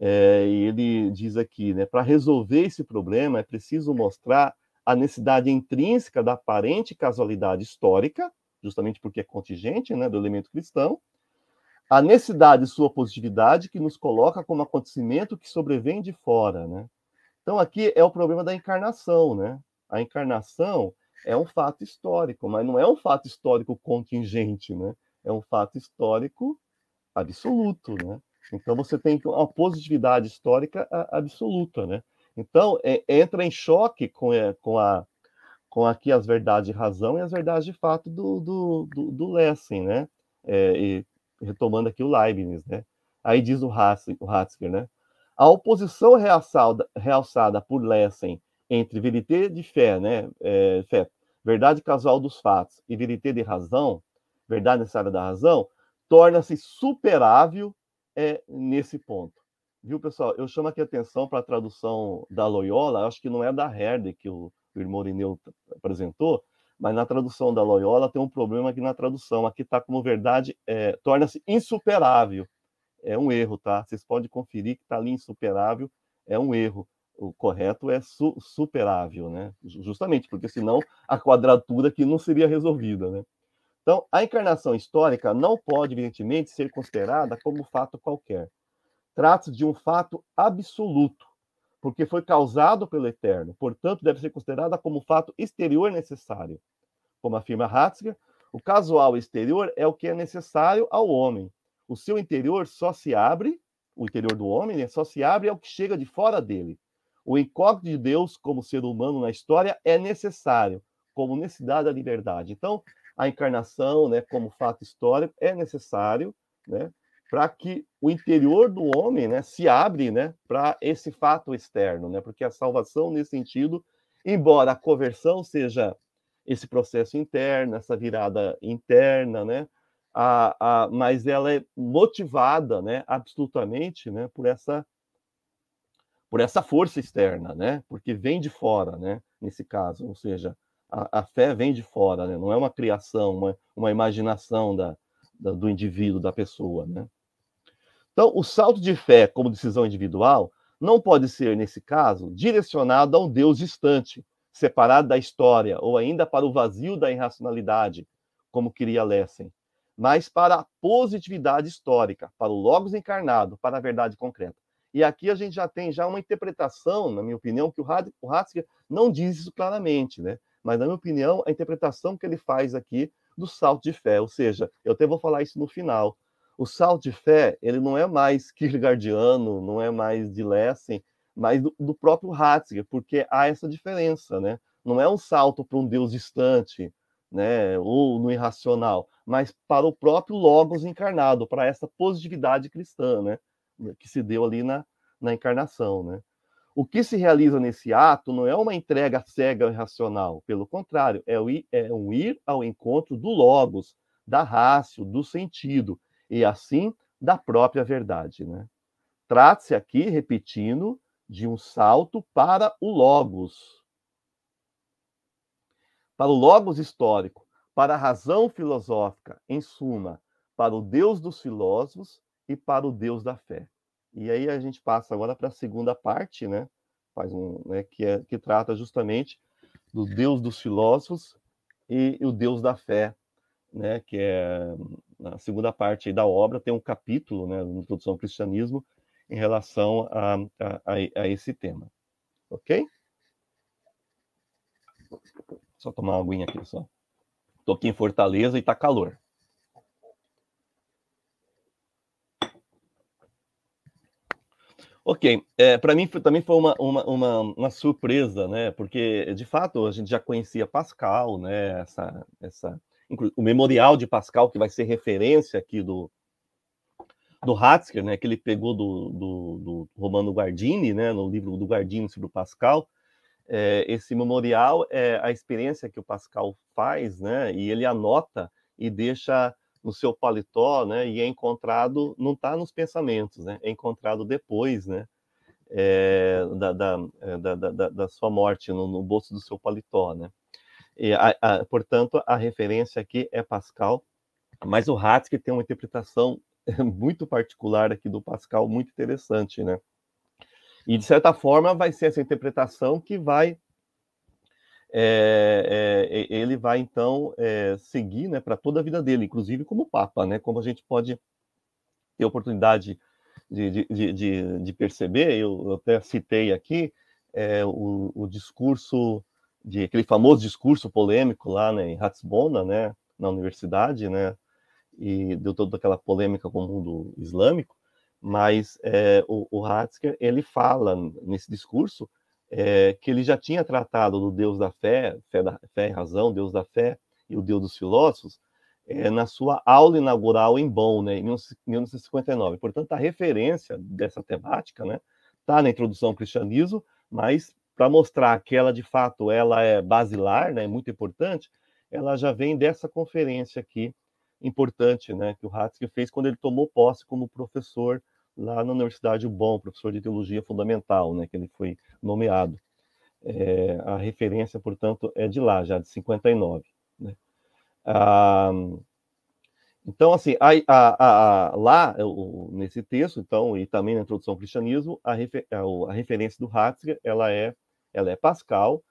É, e ele diz aqui, né? Para resolver esse problema é preciso mostrar a necessidade intrínseca da aparente casualidade histórica, justamente porque é contingente né, do elemento cristão, a necessidade de sua positividade, que nos coloca como acontecimento que sobrevém de fora. Né? Então, aqui é o problema da encarnação. Né? A encarnação é um fato histórico, mas não é um fato histórico contingente, né? é um fato histórico absoluto. Né? Então, você tem uma positividade histórica absoluta. Né? Então, é, entra em choque com, é, com a com aqui as verdades de razão e as verdades de fato do, do, do, do Lessing, né? É, retomando aqui o Leibniz, né? Aí diz o, Hatzker, né? A oposição realçada, realçada por Lessing entre verité de fé, né? É, fé, verdade casual dos fatos e verité de razão, verdade necessária da razão, torna-se superável é, nesse ponto. Viu, pessoal? Eu chamo aqui a atenção para a tradução da Loyola, acho que não é da Herder que o, o irmão Irineu apresentou, mas na tradução da Loyola tem um problema aqui na tradução. Aqui está como verdade, é, torna-se insuperável. É um erro, tá? Vocês podem conferir que está ali insuperável, é um erro. O correto é su superável, né? Justamente, porque senão a quadratura aqui não seria resolvida, né? Então, a encarnação histórica não pode, evidentemente, ser considerada como fato qualquer. Trata-se de um fato absoluto, porque foi causado pelo Eterno, portanto, deve ser considerada como fato exterior necessário. Como afirma Ratzinger, o casual exterior é o que é necessário ao homem. O seu interior só se abre, o interior do homem, né, só se abre ao que chega de fora dele. O incógnito de Deus como ser humano na história é necessário, como necessidade da liberdade. Então, a encarnação, né, como fato histórico, é necessário, né, para que o interior do homem, né, se abre, né, para esse fato externo, né, porque a salvação nesse sentido, embora a conversão seja esse processo interno, essa virada interna, né, a, a, mas ela é motivada, né, absolutamente, né, por essa por essa força externa, né, porque vem de fora, né, nesse caso, ou seja, a, a, fé vem de fora, né? não é uma criação, uma, uma imaginação da, da, do indivíduo, da pessoa. Né? Então, o salto de fé como decisão individual não pode ser, nesse caso, direcionado a um Deus distante, separado da história, ou ainda para o vazio da irracionalidade, como queria Lessing, mas para a positividade histórica, para o Logos encarnado, para a verdade concreta. E aqui a gente já tem já uma interpretação, na minha opinião, que o Ratzinger não diz isso claramente, né? mas, na minha opinião, a interpretação que ele faz aqui do salto de fé, ou seja, eu até vou falar isso no final. O salto de fé, ele não é mais [laughs] Kierkegaardiano, não é mais de Lessing, mas do, do próprio Ratzinger, porque há essa diferença, né? Não é um salto para um Deus distante, né, ou no irracional, mas para o próprio Logos encarnado, para essa positividade cristã, né, que se deu ali na, na encarnação, né. O que se realiza nesse ato não é uma entrega cega ou irracional, pelo contrário, é, o é um ir ao encontro do logos, da rácio, do sentido, e assim da própria verdade. Né? Trata-se aqui, repetindo, de um salto para o logos. Para o logos histórico, para a razão filosófica, em suma, para o Deus dos filósofos e para o Deus da fé. E aí a gente passa agora para a segunda parte, né? Faz um, né, que, é, que trata justamente do Deus dos filósofos e, e o Deus da fé, né? Que é a segunda parte da obra tem um capítulo, né, na introdução ao cristianismo, em relação a, a, a esse tema, ok? Só tomar uma aguinha aqui só. Estou aqui em Fortaleza e está calor. Ok, é, para mim também foi uma, uma, uma, uma, surpresa, né? Porque de fato a gente já conhecia Pascal, né? Essa, essa, o memorial de Pascal que vai ser referência aqui do do Hatzker, né? Que ele pegou do, do, do Romano Guardini, né? No livro do Guardini sobre o Pascal. É, esse memorial é a experiência que o Pascal faz, né? E ele anota e deixa no seu paletó, né? E é encontrado, não está nos pensamentos, né? É encontrado depois, né? É, da, da, é, da, da, da, sua morte no, no, bolso do seu paletó, né? E, a, a, portanto, a referência aqui é Pascal, mas o Hatzke tem uma interpretação [laughs] muito particular aqui do Pascal, muito interessante, né? E, de certa forma, vai ser essa interpretação que vai é, é, ele vai então é, seguir né, para toda a vida dele, inclusive como Papa, né, como a gente pode ter oportunidade de, de, de, de perceber, eu até citei aqui o, o, discurso, de aquele famoso discurso polêmico lá né, em Ratisbona, né, na universidade, né, e deu toda aquela polêmica com o mundo islâmico, mas o, o Hatzker, ele fala nesse discurso é, que ele já tinha tratado do Deus da fé, fé, da, fé e razão, Deus da fé e o Deus dos filósofos, é, na sua aula inaugural em Bonn, né, em 1959. Portanto, a referência dessa temática está né, tá na introdução ao cristianismo, mas para mostrar que ela de fato ela é basilar, né, muito importante, ela já vem dessa conferência aqui importante, né, que o Hatzke fez quando ele tomou posse como professor lá na Universidade Bom, professor de teologia fundamental, né, que ele foi nomeado. É, a referência, portanto, é de lá, já de 59. Né? Ah, então, assim, a, a, a, lá, o, nesse texto, então, e também na introdução ao cristianismo, a, refer, a referência do Hatzger, ela é, ela é Pascal,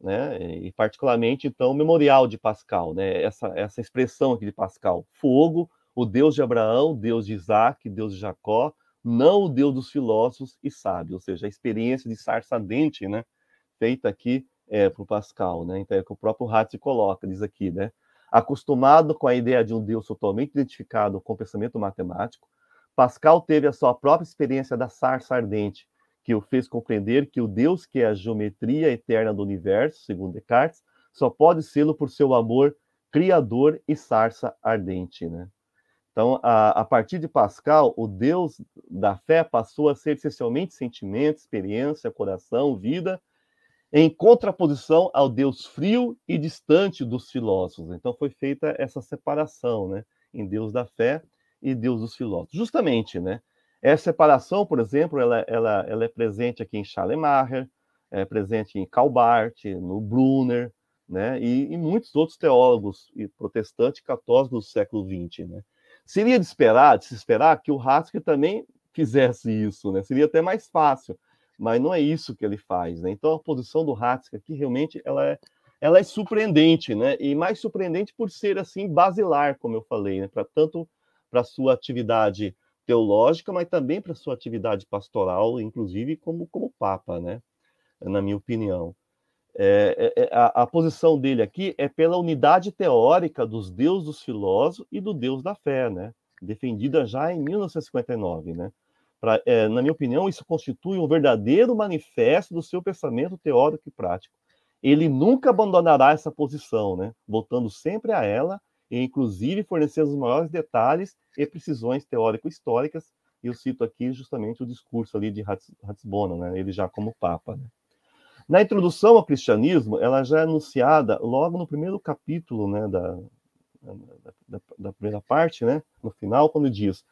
né, e particularmente, então, o memorial de Pascal, né, essa, essa expressão aqui de Pascal, fogo, o Deus de Abraão, Deus de Isaac, Deus de Jacó, não o Deus dos filósofos e sábios, ou seja, a experiência de sarça ardente, né, feita aqui é, para o Pascal, né, então é que o próprio Hatzger coloca, diz aqui, né, acostumado com a ideia de um Deus totalmente identificado com o pensamento matemático, Pascal teve a sua própria experiência da sarça ardente, que o fez compreender que o Deus que é a geometria eterna do universo, segundo Descartes, só pode sê-lo por seu amor criador e sarça ardente, né? Então, a, a, partir de Pascal, o Deus da fé passou a ser essencialmente sentimento, experiência, coração, vida, em contraposição ao Deus frio e distante dos filósofos. Então foi feita essa separação, né, em Deus da fé e Deus dos filósofos. Justamente, né? Essa separação, por exemplo, ela, ela, ela é presente aqui em Schalemacher, é presente em Calbart, no Brunner, né, e, e muitos outros teólogos e protestantes católicos do século XX, né. Seria de esperar, de se esperar que o Haskell também fizesse isso, né? Seria até mais fácil mas não é isso que ele faz, né? Então a posição do Hatzka aqui realmente ela é, ela é surpreendente, né? E mais surpreendente por ser assim basilar, como eu falei, né? Para tanto para sua atividade teológica, mas também para sua atividade pastoral, inclusive como como papa, né? Na minha opinião. É, é, é a, a, posição dele aqui é pela unidade teórica dos deuses dos filósofos e do Deus da fé, né? Defendida já em 1959, né? Pra, é, na minha opinião, isso constitui um verdadeiro manifesto do seu pensamento teórico e prático. Ele nunca abandonará essa posição, né? voltando sempre a ela e, inclusive, fornecendo os maiores detalhes e precisões teórico-históricas. Eu cito aqui justamente o discurso ali de Ratisbona, né? ele já como Papa. Né? Na introdução ao cristianismo, ela já é anunciada logo no primeiro capítulo né, da, da, da primeira parte, né, no final, quando diz: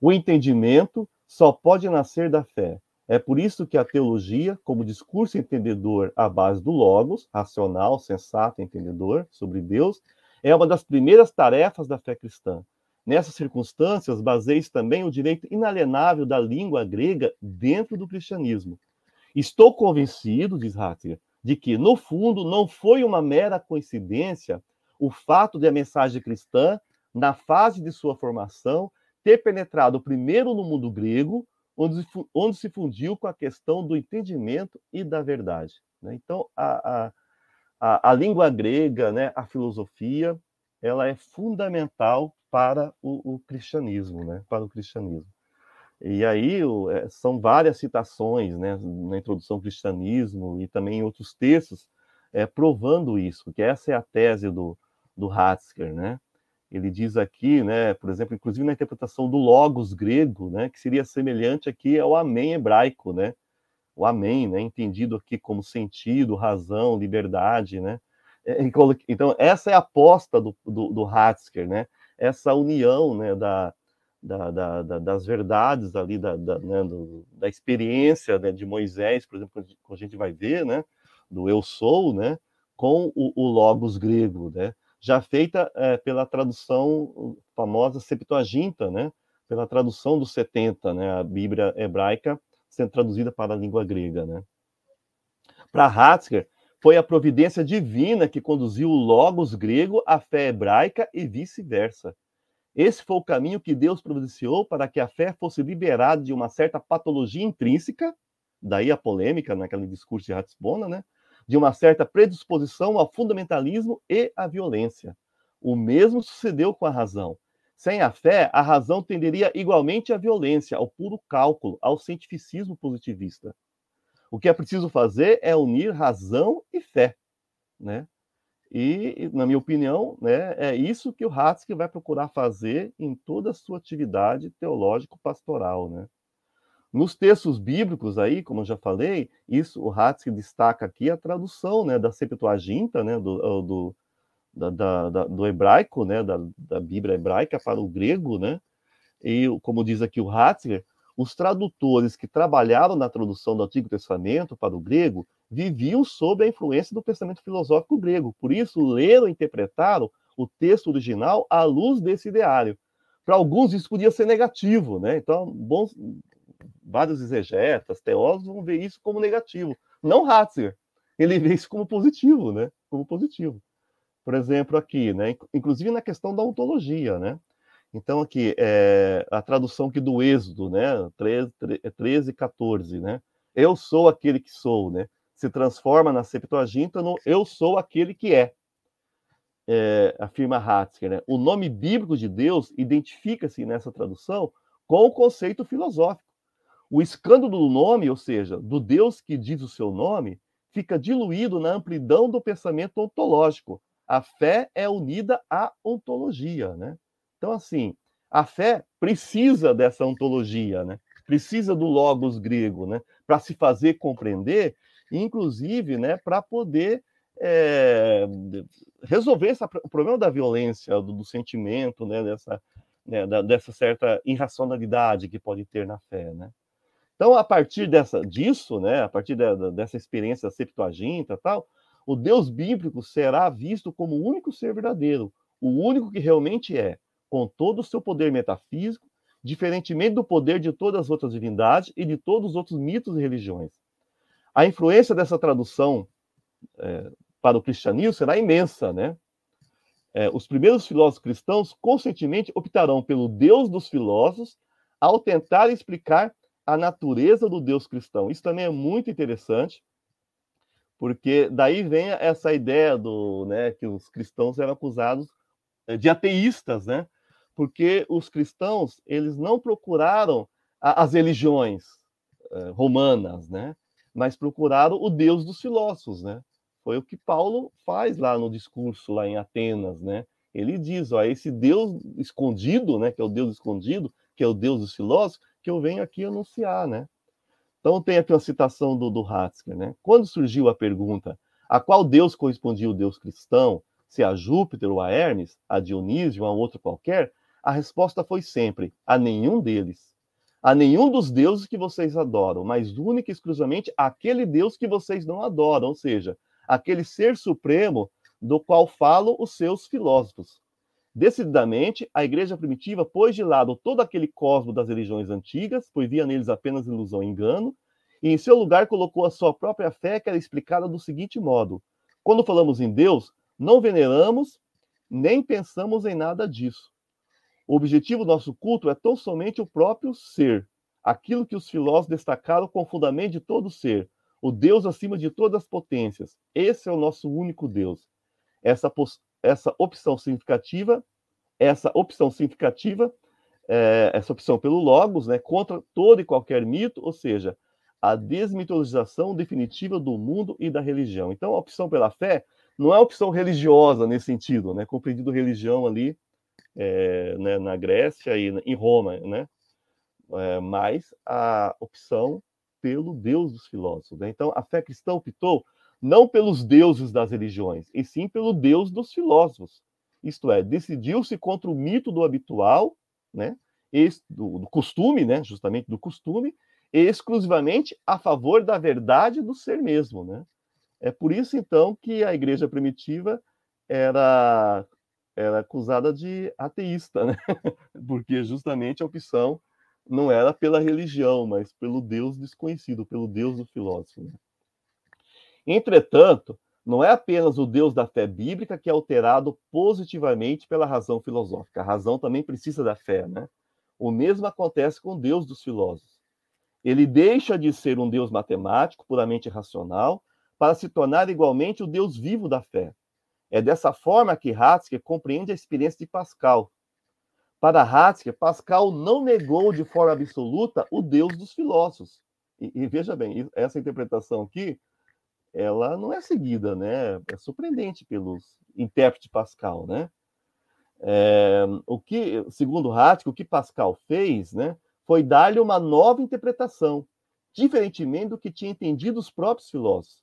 o entendimento só pode nascer da fé. É por isso que a teologia, como discurso entendedor à base do Logos, racional, sensato, entendedor sobre Deus, é uma das primeiras tarefas da fé cristã. Nessas circunstâncias, baseia-se também o direito inalienável da língua grega dentro do cristianismo. Estou convencido, diz Ratzinger, de que, no fundo, não foi uma mera coincidência o fato de a mensagem cristã, na fase de sua formação, ter penetrado primeiro no mundo grego, onde, onde se fundiu com a questão do entendimento e da verdade. Né? Então, a, a, a, língua grega, né, a filosofia, ela é fundamental para o, o cristianismo, né, para o cristianismo. E aí é, são várias citações né, na introdução ao cristianismo e também em outros textos é, provando isso, que essa é a tese do, do Hatzker, né? ele diz aqui, né, por exemplo, inclusive na interpretação do logos grego, né, que seria semelhante aqui ao amém hebraico, né, o amém, né, entendido aqui como sentido, razão, liberdade, né, é, então essa é a aposta do, do, do Hatzker, né, essa união, né, da, da, da, da das verdades ali, da, da, né, do, da experiência né, de Moisés, por exemplo, que a gente vai ver, né, do eu sou, né, com o, o logos grego, né, já feita é, pela tradução famosa Septuaginta, né? Pela tradução dos 70, né? A Bíblia hebraica sendo traduzida para a língua grega, né? Para Hatzker, foi a providência divina que conduziu o logos grego à fé hebraica e vice-versa. Esse foi o caminho que Deus providenciou para que a fé fosse liberada de uma certa patologia intrínseca, daí a polêmica naquele discurso de Ratisbona, né? de uma certa predisposição ao fundamentalismo e à violência. O mesmo sucedeu com a razão. Sem a fé, a razão tenderia igualmente à violência, ao puro cálculo, ao cientificismo positivista. O que é preciso fazer é unir razão e fé, né? E, na minha opinião, né, é isso que o Hatzke vai procurar fazer em toda a sua atividade teológico-pastoral, né? Nos textos bíblicos aí, como eu já falei, isso o Hatzke destaca aqui a tradução, né, da Septuaginta, né, do, do, da, da, do hebraico, né, da, da Bíblia hebraica para o grego, né, e como diz aqui o Hatzker, os tradutores que trabalharam na tradução do Antigo Testamento para o grego viviam sob a influência do pensamento filosófico grego, por isso leram e interpretaram o texto original à luz desse ideário. Para alguns isso podia ser negativo, né? Então, bons, vários exegetas, teólogos vão ver isso como negativo. Não Ratzinger. Ele vê isso como positivo, né? Como positivo. Por exemplo, aqui, né? Inclusive na questão da ontologia, né? Então, aqui, é, a tradução aqui do Êxodo, né? 13, 13, 14, né? Eu sou aquele que sou, né? Se transforma na Septuaginta no eu sou aquele que é. é afirma Hatzker, né? O nome bíblico de Deus identifica-se nessa tradução com o conceito filosófico. O escândalo do nome, ou seja, do Deus que diz o seu nome, fica diluído na amplidão do pensamento ontológico. A fé é unida à ontologia, né? Então, assim, a fé precisa dessa ontologia, né? Precisa do logos grego, né? Para se fazer compreender, inclusive, né? Para poder é, resolver essa, o problema da violência, do, do sentimento, né? Dessa, né? Da, dessa certa irracionalidade que pode ter na fé, né? Então, a partir dessa, disso, né, a partir da, dessa experiência Septuaginta tal, o Deus bíblico será visto como o único ser verdadeiro, o único que realmente é, com todo o seu poder metafísico, diferentemente do poder de todas as outras divindades e de todos os outros mitos e religiões. A influência dessa tradução é, para o cristianismo será imensa, né? É, os primeiros filósofos cristãos conscientemente optarão pelo Deus dos filósofos ao tentar explicar a natureza do Deus cristão. Isso também é muito interessante, porque daí vem essa ideia do, né, que os cristãos eram acusados eh, de ateístas, né? Porque os cristãos, eles não procuraram as religiões eh, romanas, né? Mas procuraram o Deus dos filósofos, né? Foi o que Paulo faz lá no discurso lá em Atenas, né? Ele diz, ó, esse Deus escondido, né, que é o Deus escondido, que é o Deus dos filósofos, que eu venho aqui anunciar, né? Então tem aqui uma citação do, do Hatzker, né? Quando surgiu a pergunta a qual Deus correspondia o Deus cristão, se a Júpiter ou a Hermes, a Dionísio ou a outro qualquer, a resposta foi sempre a nenhum deles. A nenhum dos deuses que vocês adoram, mas única e exclusivamente aquele Deus que vocês não adoram, ou seja, aquele ser supremo do qual falam os seus filósofos. Decididamente, a igreja primitiva pôs de lado todo aquele cosmo das religiões antigas, pois via neles apenas ilusão e engano, e em seu lugar colocou a sua própria fé, que era explicada do seguinte modo: quando falamos em Deus, não veneramos nem pensamos em nada disso. O objetivo do nosso culto é tão somente o próprio ser, aquilo que os filósofos destacaram com o fundamento de todo ser, o Deus acima de todas as potências. Esse é o nosso único Deus. Essa, essa opção significativa, essa opção significativa, é, essa opção pelo logos, né, contra todo e qualquer mito, ou seja, a desmitologização definitiva do mundo e da religião. Então, a opção pela fé não é opção religiosa nesse sentido, né, compreendido religião ali é, né, na Grécia e em Roma, né, é, mas a opção pelo Deus dos filósofos. Né? Então, a fé cristã optou não pelos deuses das religiões, e sim pelo Deus dos filósofos. Isto é, decidiu-se contra o mito do habitual, né, do, do costume, né, justamente do costume, exclusivamente a favor da verdade do ser mesmo, né? É por isso então que a igreja primitiva era era acusada de ateísta, né? [laughs] Porque justamente a opção não era pela religião, mas pelo Deus desconhecido, pelo Deus do filósofo. Né? Entretanto, não é apenas o Deus da fé bíblica que é alterado positivamente pela razão filosófica. A razão também precisa da fé, né? O mesmo acontece com o Deus dos filósofos. Ele deixa de ser um Deus matemático, puramente racional, para se tornar igualmente o Deus vivo da fé. É dessa forma que Hatzker compreende a experiência de Pascal. Para Hatzker, Pascal não negou de forma absoluta o Deus dos filósofos. E, e veja bem, essa interpretação aqui ela não é seguida, né? É surpreendente pelos intérpretes Pascal, né? É, o que, segundo Hatke, o que Pascal fez, né, foi dar-lhe uma nova interpretação, diferentemente do que tinha entendido os próprios filósofos.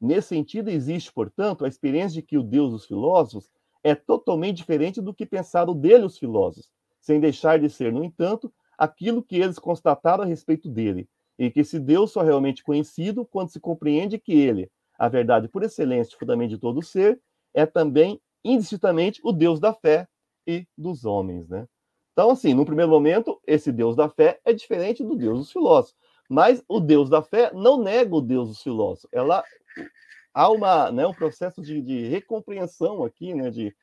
Nesse sentido, existe, portanto, a experiência de que o Deus dos filósofos é totalmente diferente do que pensaram dele os filósofos, sem deixar de ser, no entanto, aquilo que eles constataram a respeito dele, e que esse Deus só é realmente conhecido quando se compreende que ele, a verdade por excelência, fundamento de todo ser, é também indistintamente o Deus da fé e dos homens, né? Então, assim, no primeiro momento, esse Deus da fé é diferente do Deus dos filósofos. Mas o Deus da fé não nega o Deus dos filósofos. Ela há uma, né, um processo de, de recompreensão aqui, né, de,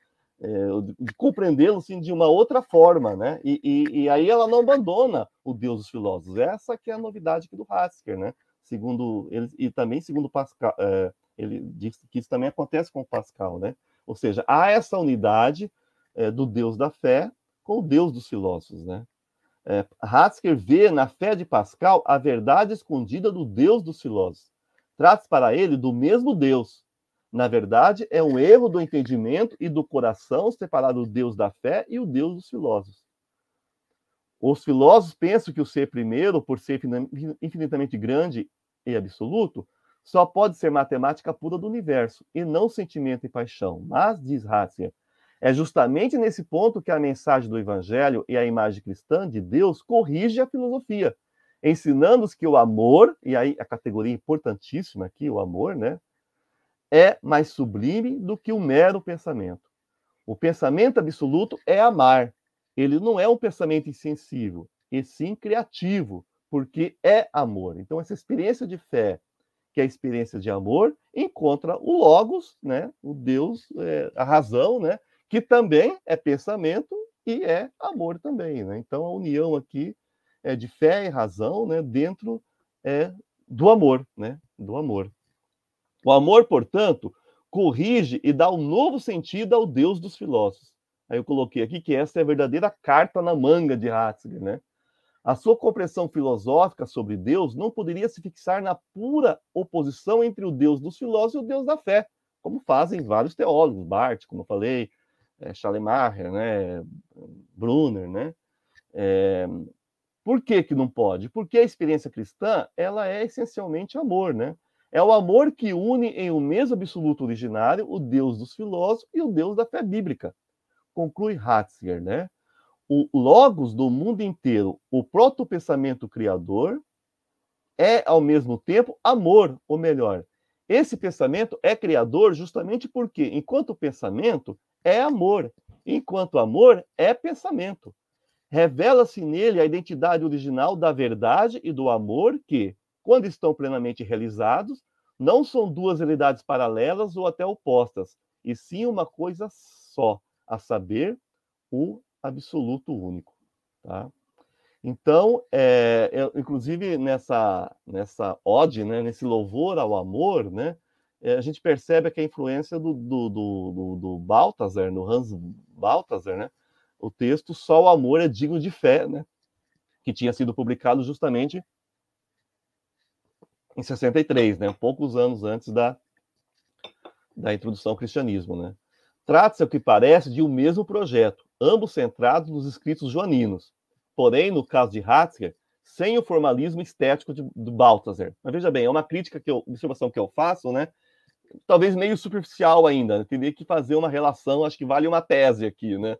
é, de compreendê-lo assim, de uma outra forma, né? E, e, e, aí ela não abandona o Deus dos filósofos. Essa que é a novidade aqui do Hasker, né? Segundo ele e também segundo Pascal, é, ele diz que isso também acontece com Pascal, né? Ou seja, há essa unidade é, do Deus da fé com o Deus dos filósofos, né? É, Hatzker vê na fé de Pascal a verdade escondida do Deus dos filósofos. Trata-se para ele do mesmo Deus. Na verdade, é um erro do entendimento e do coração separar o Deus da fé e o Deus dos filósofos. Os filósofos pensam que o ser primeiro, por ser infinitamente grande e absoluto, só pode ser matemática pura do universo e não sentimento e paixão. Mas, diz Hatzker, é justamente nesse ponto que a mensagem do Evangelho e a imagem cristã de Deus corrige a filosofia, ensinando-os que o amor, e aí a categoria importantíssima aqui, o amor, né, é mais sublime do que o mero pensamento. O pensamento absoluto é amar. Ele não é um pensamento insensível, e sim criativo, porque é amor. Então, essa experiência de fé, que é a experiência de amor, encontra o Logos, né, o Deus, é, a razão, né, que também é pensamento e é amor também, né? Então a união aqui é de fé e razão, né, dentro é do amor, né, do amor. O amor, portanto, corrige e dá um novo sentido ao Deus dos filósofos. Aí eu coloquei aqui que essa é a verdadeira carta na manga de Ratzinger, né? A sua compreensão filosófica sobre Deus não poderia se fixar na pura oposição entre o Deus dos filósofos e o Deus da fé, como fazem vários teólogos, Barth, como eu falei, é, né, Brunner, né? É, por que que não pode? Porque a experiência cristã, ela é essencialmente amor, né? É o amor que une em um mesmo absoluto originário o Deus dos filósofos e o Deus da fé bíblica. Conclui Ratzinger, né? O logos do mundo inteiro, o proto-pensamento criador, é ao mesmo tempo amor, ou melhor, esse pensamento é criador justamente porque, enquanto pensamento, é amor, enquanto amor é pensamento. Revela-se nele a identidade original da verdade e do amor que, quando estão plenamente realizados, não são duas realidades paralelas ou até opostas, e sim uma coisa só, a saber, o absoluto único. Tá? Então, é, eu, inclusive nessa nessa ode, né, nesse louvor ao amor, né, é, a gente percebe que a influência do, do, do, do, no Hans Balthasar, né? O texto Só o Amor é Digno de Fé, né? Que tinha sido publicado justamente em 63, né? Poucos anos antes da, da introdução ao cristianismo, né? Trata-se, ao que parece, de um mesmo projeto, ambos centrados nos escritos joaninos. Porém, no caso de Ratzinger, sem o formalismo estético de, do Balthasar. Mas veja bem, é uma crítica que eu, observação que eu faço, né? talvez meio superficial ainda, né? teria que fazer uma relação, acho que vale uma tese aqui, né?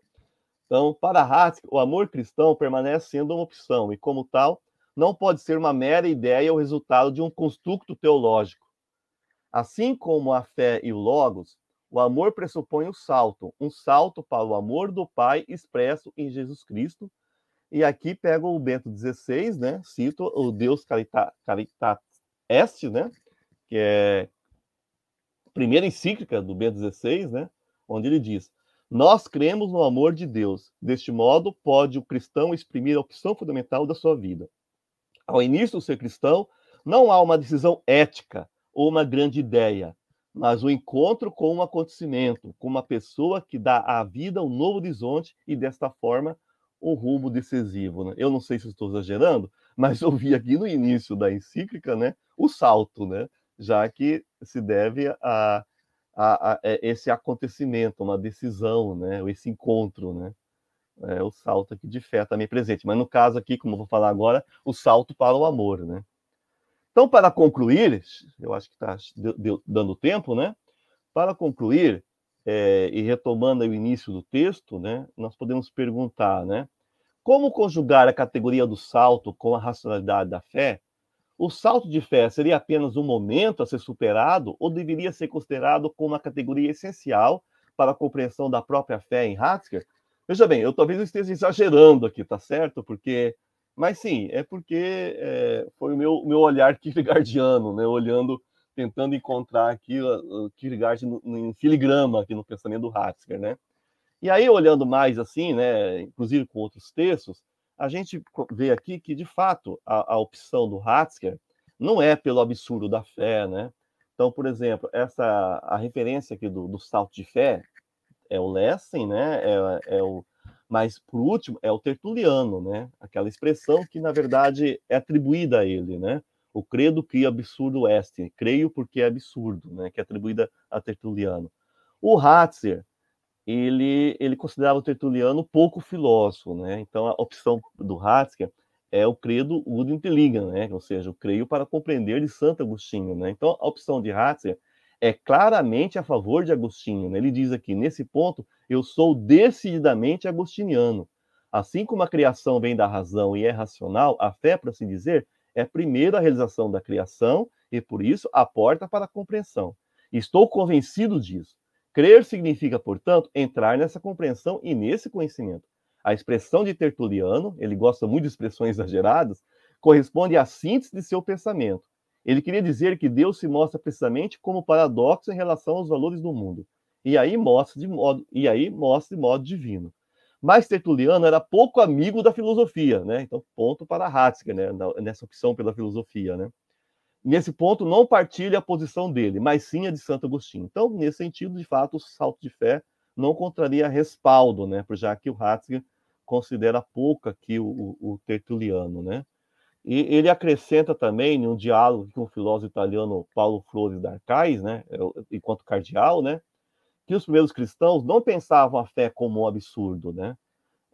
Então, para Hatzke, o amor cristão permanece sendo uma opção e, como tal, não pode ser uma mera ideia ou resultado de um construto teológico. Assim como a fé e o logos, o amor pressupõe o salto, um salto para o amor do Pai expresso em Jesus Cristo. E aqui pego o Bento XVI, né? Cito o Deus Caritas Est, né? Que é primeira encíclica do B16, né, onde ele diz: Nós cremos no amor de Deus. Deste modo, pode o cristão exprimir a opção fundamental da sua vida. Ao início do ser cristão, não há uma decisão ética ou uma grande ideia, mas o encontro com um acontecimento, com uma pessoa que dá à vida um novo horizonte e, desta forma, um rumo decisivo. Né? Eu não sei se estou exagerando, mas eu vi aqui no início da encíclica né, o salto, né? já que se deve a, a, a, é, esse acontecimento, uma decisão, né? esse encontro. Né? É o salto aqui de fé também presente. Mas no caso aqui, como eu vou falar agora, o salto para o amor, né? Então, para concluir, eu acho que está dando tempo, né? Para concluir, é, e retomando o início do texto, né, nós podemos perguntar, né, como conjugar a categoria do salto com a racionalidade da fé? O salto de fé seria apenas um momento a ser superado ou deveria ser considerado como uma categoria essencial para a compreensão da própria fé em Ratzinger? Veja bem, eu talvez esteja exagerando aqui, tá certo? Porque, mas sim, é porque é, foi o meu, meu olhar [laughs] kierkegaardiano, né, olhando tentando encontrar aqui o Kierkegaard em filigrama aqui no pensamento do Ratzinger, né? E aí, olhando mais assim, né, inclusive com outros textos, a gente vê aqui que, de fato, a, a opção do Ratzinger não é pelo absurdo da fé, né? Então, por exemplo, essa a referência aqui do, do salto de fé é o Lessing, né? É, é o, mas, por último, é o Tertuliano, né? Aquela expressão que, na verdade, é atribuída a ele, né? o credo que absurdo est, creio porque é absurdo, né, que é atribuída a Tertuliano. O Ratzer, ele, ele considerava o Tertuliano pouco filósofo, né, então a opção do Ratzer é o credo ud intelligam, né, ou seja, o creio para compreender de Santo Agostinho, né, então a opção de Ratzer é claramente a favor de Agostinho, né? ele diz aqui, nesse ponto, eu sou decididamente agostiniano, assim como a criação vem da razão e é racional, a fé, por assim dizer, é primeiro a realização da criação e, por isso, a porta para a compreensão. Estou convencido disso. Crer significa, portanto, entrar nessa compreensão e nesse conhecimento. A expressão de Tertuliano, ele gosta muito de expressões exageradas, corresponde à síntese de seu pensamento. Ele queria dizer que Deus se mostra precisamente como paradoxo em relação aos valores do mundo. E aí mostra de modo, e aí mostra de modo divino. Mas Tertuliano era pouco amigo da filosofia, né? Então, ponto para Ratzinger, né? Nessa opção pela filosofia, né? Nesse ponto, não partilha a posição dele, mas sim a de Santo Agostinho. Então, nesse sentido, de fato, o salto de fé não contraria respaldo, né? Já que o Ratzinger considera pouco aqui o, o, o Tertuliano, né? E ele acrescenta também, um diálogo com o filósofo italiano Paulo Flores d'Arcais, né? É enquanto cardeal, né? que os primeiros cristãos não pensavam a fé como um absurdo, né?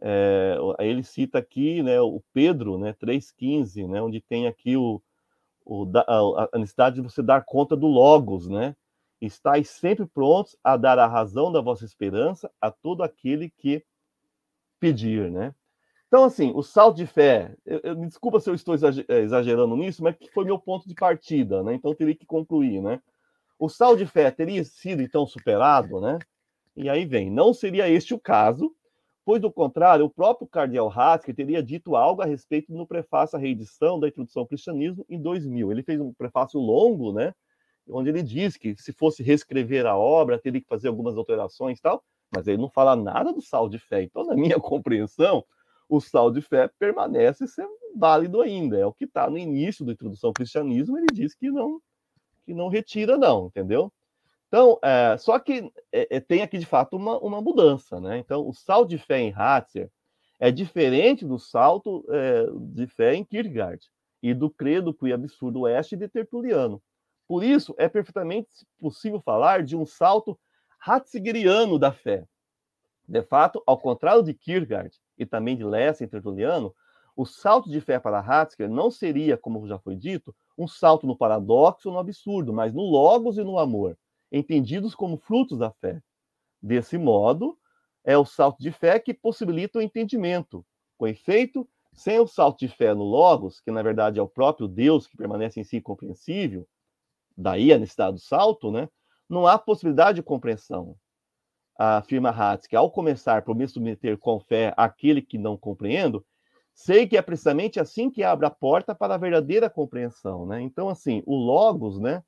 É, ele cita aqui, né, o Pedro, né, 3:15, né, onde tem aqui o, o a, necessidade de você dar conta do logos, né? Estais sempre prontos a dar a razão da vossa esperança a todo aquele que pedir, né? Então, assim, o salto de fé, eu, eu, me desculpa se eu estou é, exagerando nisso, mas que foi meu ponto de partida, né? Então, eu teria que concluir, né? o sal de fé teria sido então superado, né? E aí vem, não seria este o caso, pois do contrário, o próprio cardeal Ratzinger teria dito algo a respeito no prefácio à reedição da Introdução ao Cristianismo em 2000. Ele fez um prefácio longo, né? Onde ele diz que se fosse reescrever a obra, teria que fazer algumas alterações e tal, mas ele não fala nada do sal de fé. Então, na minha [laughs] compreensão, o sal de fé permanece ser válido ainda. É o que está no início da Introdução ao Cristianismo, ele diz que não que não retira, não, entendeu? Então, é, só que é, é, tem aqui de fato uma, uma mudança, né? Então, o salto de fé em Ratzer é diferente do salto é, de fé em Kierkegaard e do credo que absurdo oeste de Tertuliano. Por isso, é perfeitamente possível falar de um salto Ratzigeriano da fé. De fato, ao contrário de Kierkegaard e também de Lessing e Tertuliano, o salto de fé para Ratzinger não seria, como já foi dito, um salto no paradoxo ou no absurdo, mas no logos e no amor, entendidos como frutos da fé. Desse modo, é o salto de fé que possibilita o entendimento. Com efeito, sem o salto de fé no logos, que na verdade é o próprio Deus que permanece em si compreensível, daí a necessidade do salto, né? Não há possibilidade de compreensão. Afirma Hatz que ao começar por me submeter com fé àquele que não compreendo, Sei que é precisamente assim que abre a porta para a verdadeira compreensão, né? Então, assim, o logos, né,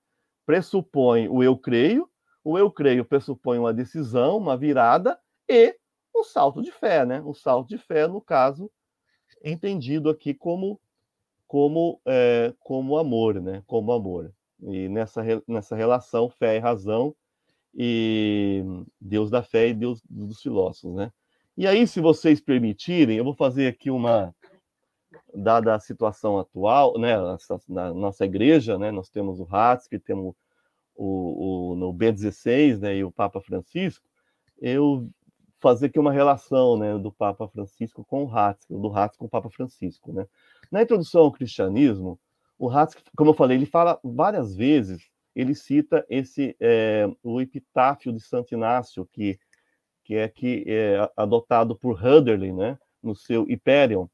pressupõe o eu creio, o eu creio pressupõe uma decisão, uma virada e um salto de fé, né? Um salto de fé, no caso, entendido aqui como como é, como amor, né? Como amor. E nessa nessa relação fé e razão e Deus da fé e Deus dos filósofos, né? E aí, se vocês permitirem, eu vou fazer aqui uma dada a situação atual, né, na nossa igreja, né, nós temos o Ratzinger, temos o, o, no B16, né, e o Papa Francisco, eu fazer aqui uma relação né, do Papa Francisco com o Ratzinger, do Ratzinger com o Papa Francisco. Né? Na introdução ao cristianismo, o Ratzinger, como eu falei, ele fala várias vezes, ele cita esse é, o epitáfio de Santo Inácio, que, que é que é adotado por Hölderlin, né, no seu Hyperion,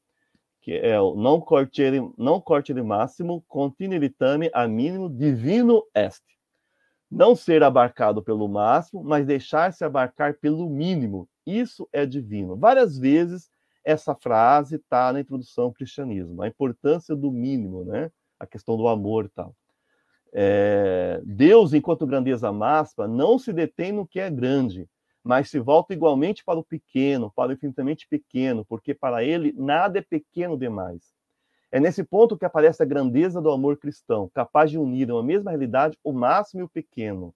que é o não cortere, não cortere máximo, continuitame a mínimo divino est não ser abarcado pelo máximo, mas deixar-se abarcar pelo mínimo. Isso é divino. Várias vezes essa frase está na introdução ao cristianismo, a importância do mínimo, né? A questão do amor tal. É, Deus, enquanto grandeza máxima, não se detém no que é grande, mas se volta igualmente para o pequeno, para o infinitamente pequeno, porque para ele nada é pequeno demais. É nesse ponto que aparece a grandeza do amor cristão, capaz de unir em uma mesma realidade o máximo e o pequeno,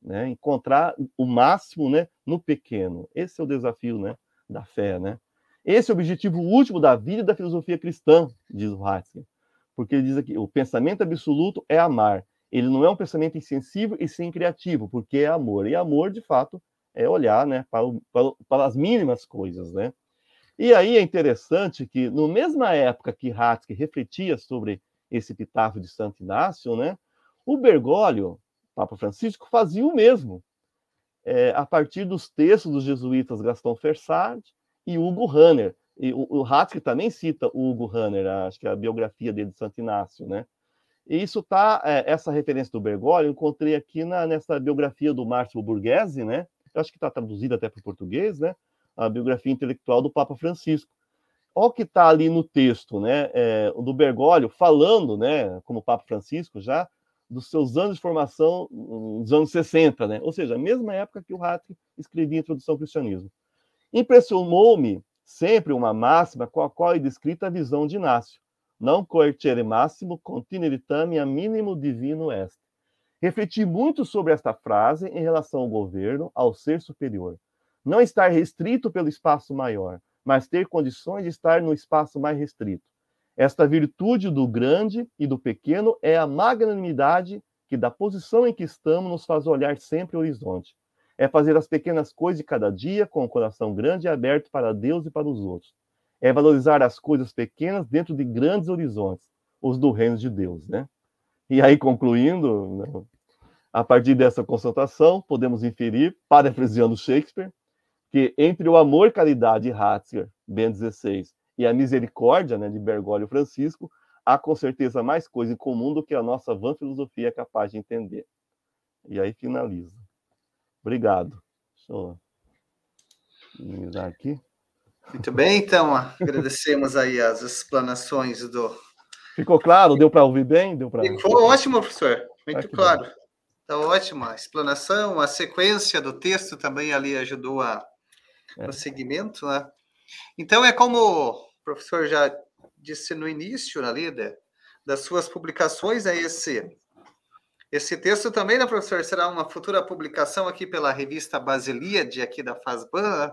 né? Encontrar o máximo, né, no pequeno. Esse é o desafio, né, da fé, né? Esse é o objetivo último da vida e da filosofia cristã, diz o Ratzinger. Porque ele diz aqui, o pensamento absoluto é amar. Ele não é um pensamento insensível e sem criativo, porque é amor. E amor, de fato, é olhar, né, para, o, para, para as mínimas coisas, né? E aí é interessante que, na mesma época que Ratke refletia sobre esse epitáfio de Santo Inácio, né, o Bergoglio, Papa Francisco, fazia o mesmo, é, a partir dos textos dos jesuítas Gaston Fersard e Hugo Hanner. E o, o Ratke também cita o Hugo Hanner, acho que é a biografia dele de Santo Inácio, né? E isso tá, é, essa referência do Bergoglio, eu encontrei aqui na, nessa biografia do Márcio Borghese, né? Eu acho que está traduzida até para o português, né? a biografia intelectual do Papa Francisco. Olha o que está ali no texto, né, é, do Bergoglio, falando, né, como Papa Francisco, já dos seus anos de formação nos anos 60, né? Ou seja, a mesma época que o Ratke escrevia a Introdução ao Cristianismo. Impressionou-me sempre uma máxima com a qual é descrita a visão de Inácio. Não coercere máximo, continuitame a mínimo divino est. Refleti muito sobre esta frase em relação ao governo, ao ser superior. Não estar restrito pelo espaço maior, mas ter condições de estar no espaço mais restrito. Esta virtude do grande e do pequeno é a magnanimidade que, da posição em que estamos, nos faz olhar sempre o horizonte. É fazer as pequenas coisas de cada dia com o coração grande e aberto para Deus e para os outros. É valorizar as coisas pequenas dentro de grandes horizontes, os do reino de Deus, né? E aí, concluindo, né, a partir dessa constatação, podemos inferir, parafraseando Shakespeare, que entre o amor e caridade de Ratzinger, Ben 16, e a misericórdia né, de Bergoglio Francisco, há com certeza mais coisa em comum do que a nossa vã filosofia é capaz de entender. E aí finaliza. Obrigado. Deixa eu aqui. Muito bem, então, agradecemos aí as explanações do. Ficou claro? Deu para ouvir bem? Deu pra... Ficou ótimo, professor. Muito ah, claro. Está ótima a explanação, a sequência do texto também ali ajudou a, é. no segmento, né? Então, é como o professor já disse no início ali de, das suas publicações, é esse esse texto também, né, professor, será uma futura publicação aqui pela revista Basilíade, aqui da FASBAN, né?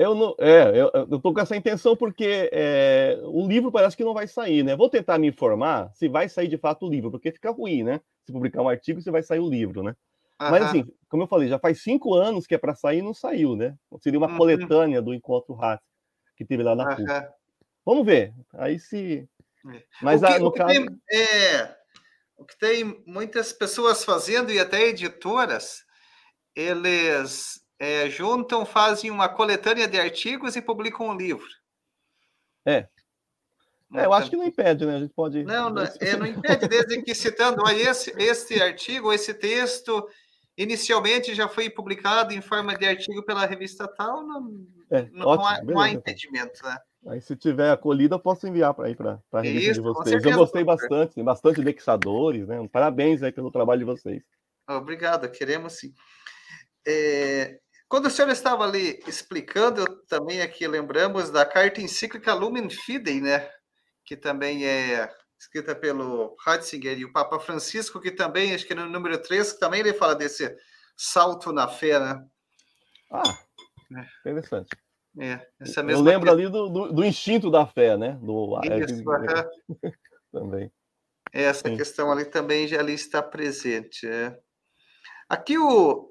Eu não, é, eu, eu tô com essa intenção porque é, o livro parece que não vai sair, né? Vou tentar me informar se vai sair de fato o livro, porque fica ruim, né? Se publicar um artigo, se vai sair o livro, né? Mas assim, como eu falei, já faz cinco anos que é para sair e não saiu, né? Seria uma uhum. coletânea do encontro Rato que teve lá na PUC. Vamos ver. Aí se. É. Mas o que, no caso. Tem, é, o que tem muitas pessoas fazendo, e até editoras, eles é, juntam, fazem uma coletânea de artigos e publicam um livro. É. É, eu acho que não impede, né? A gente pode. Não, não, é, não [laughs] impede, desde que citando esse, esse artigo, esse texto, inicialmente já foi publicado em forma de artigo pela revista tal, não, é, não, ótimo, há, não, há, impedimento, né? Aí, se tiver acolhida, eu posso enviar para aí para a revista Isso, de vocês. Eu gostei bastante, tem bastante indexadores, né? Parabéns aí pelo trabalho de vocês. Obrigado, queremos sim. É, quando o senhor estava ali explicando, também aqui lembramos da carta encíclica Lumen Fidei, né? Que também é escrita pelo Ratzinger e o Papa Francisco, que também, acho que no número 3, que também ele fala desse salto na fé, né? Ah, é. interessante. É, essa mesma Eu lembro ali do, do, do, instinto da fé, né? Do, Isso, é, [laughs] também. Essa Sim. questão ali também já ali está presente. É. Aqui o,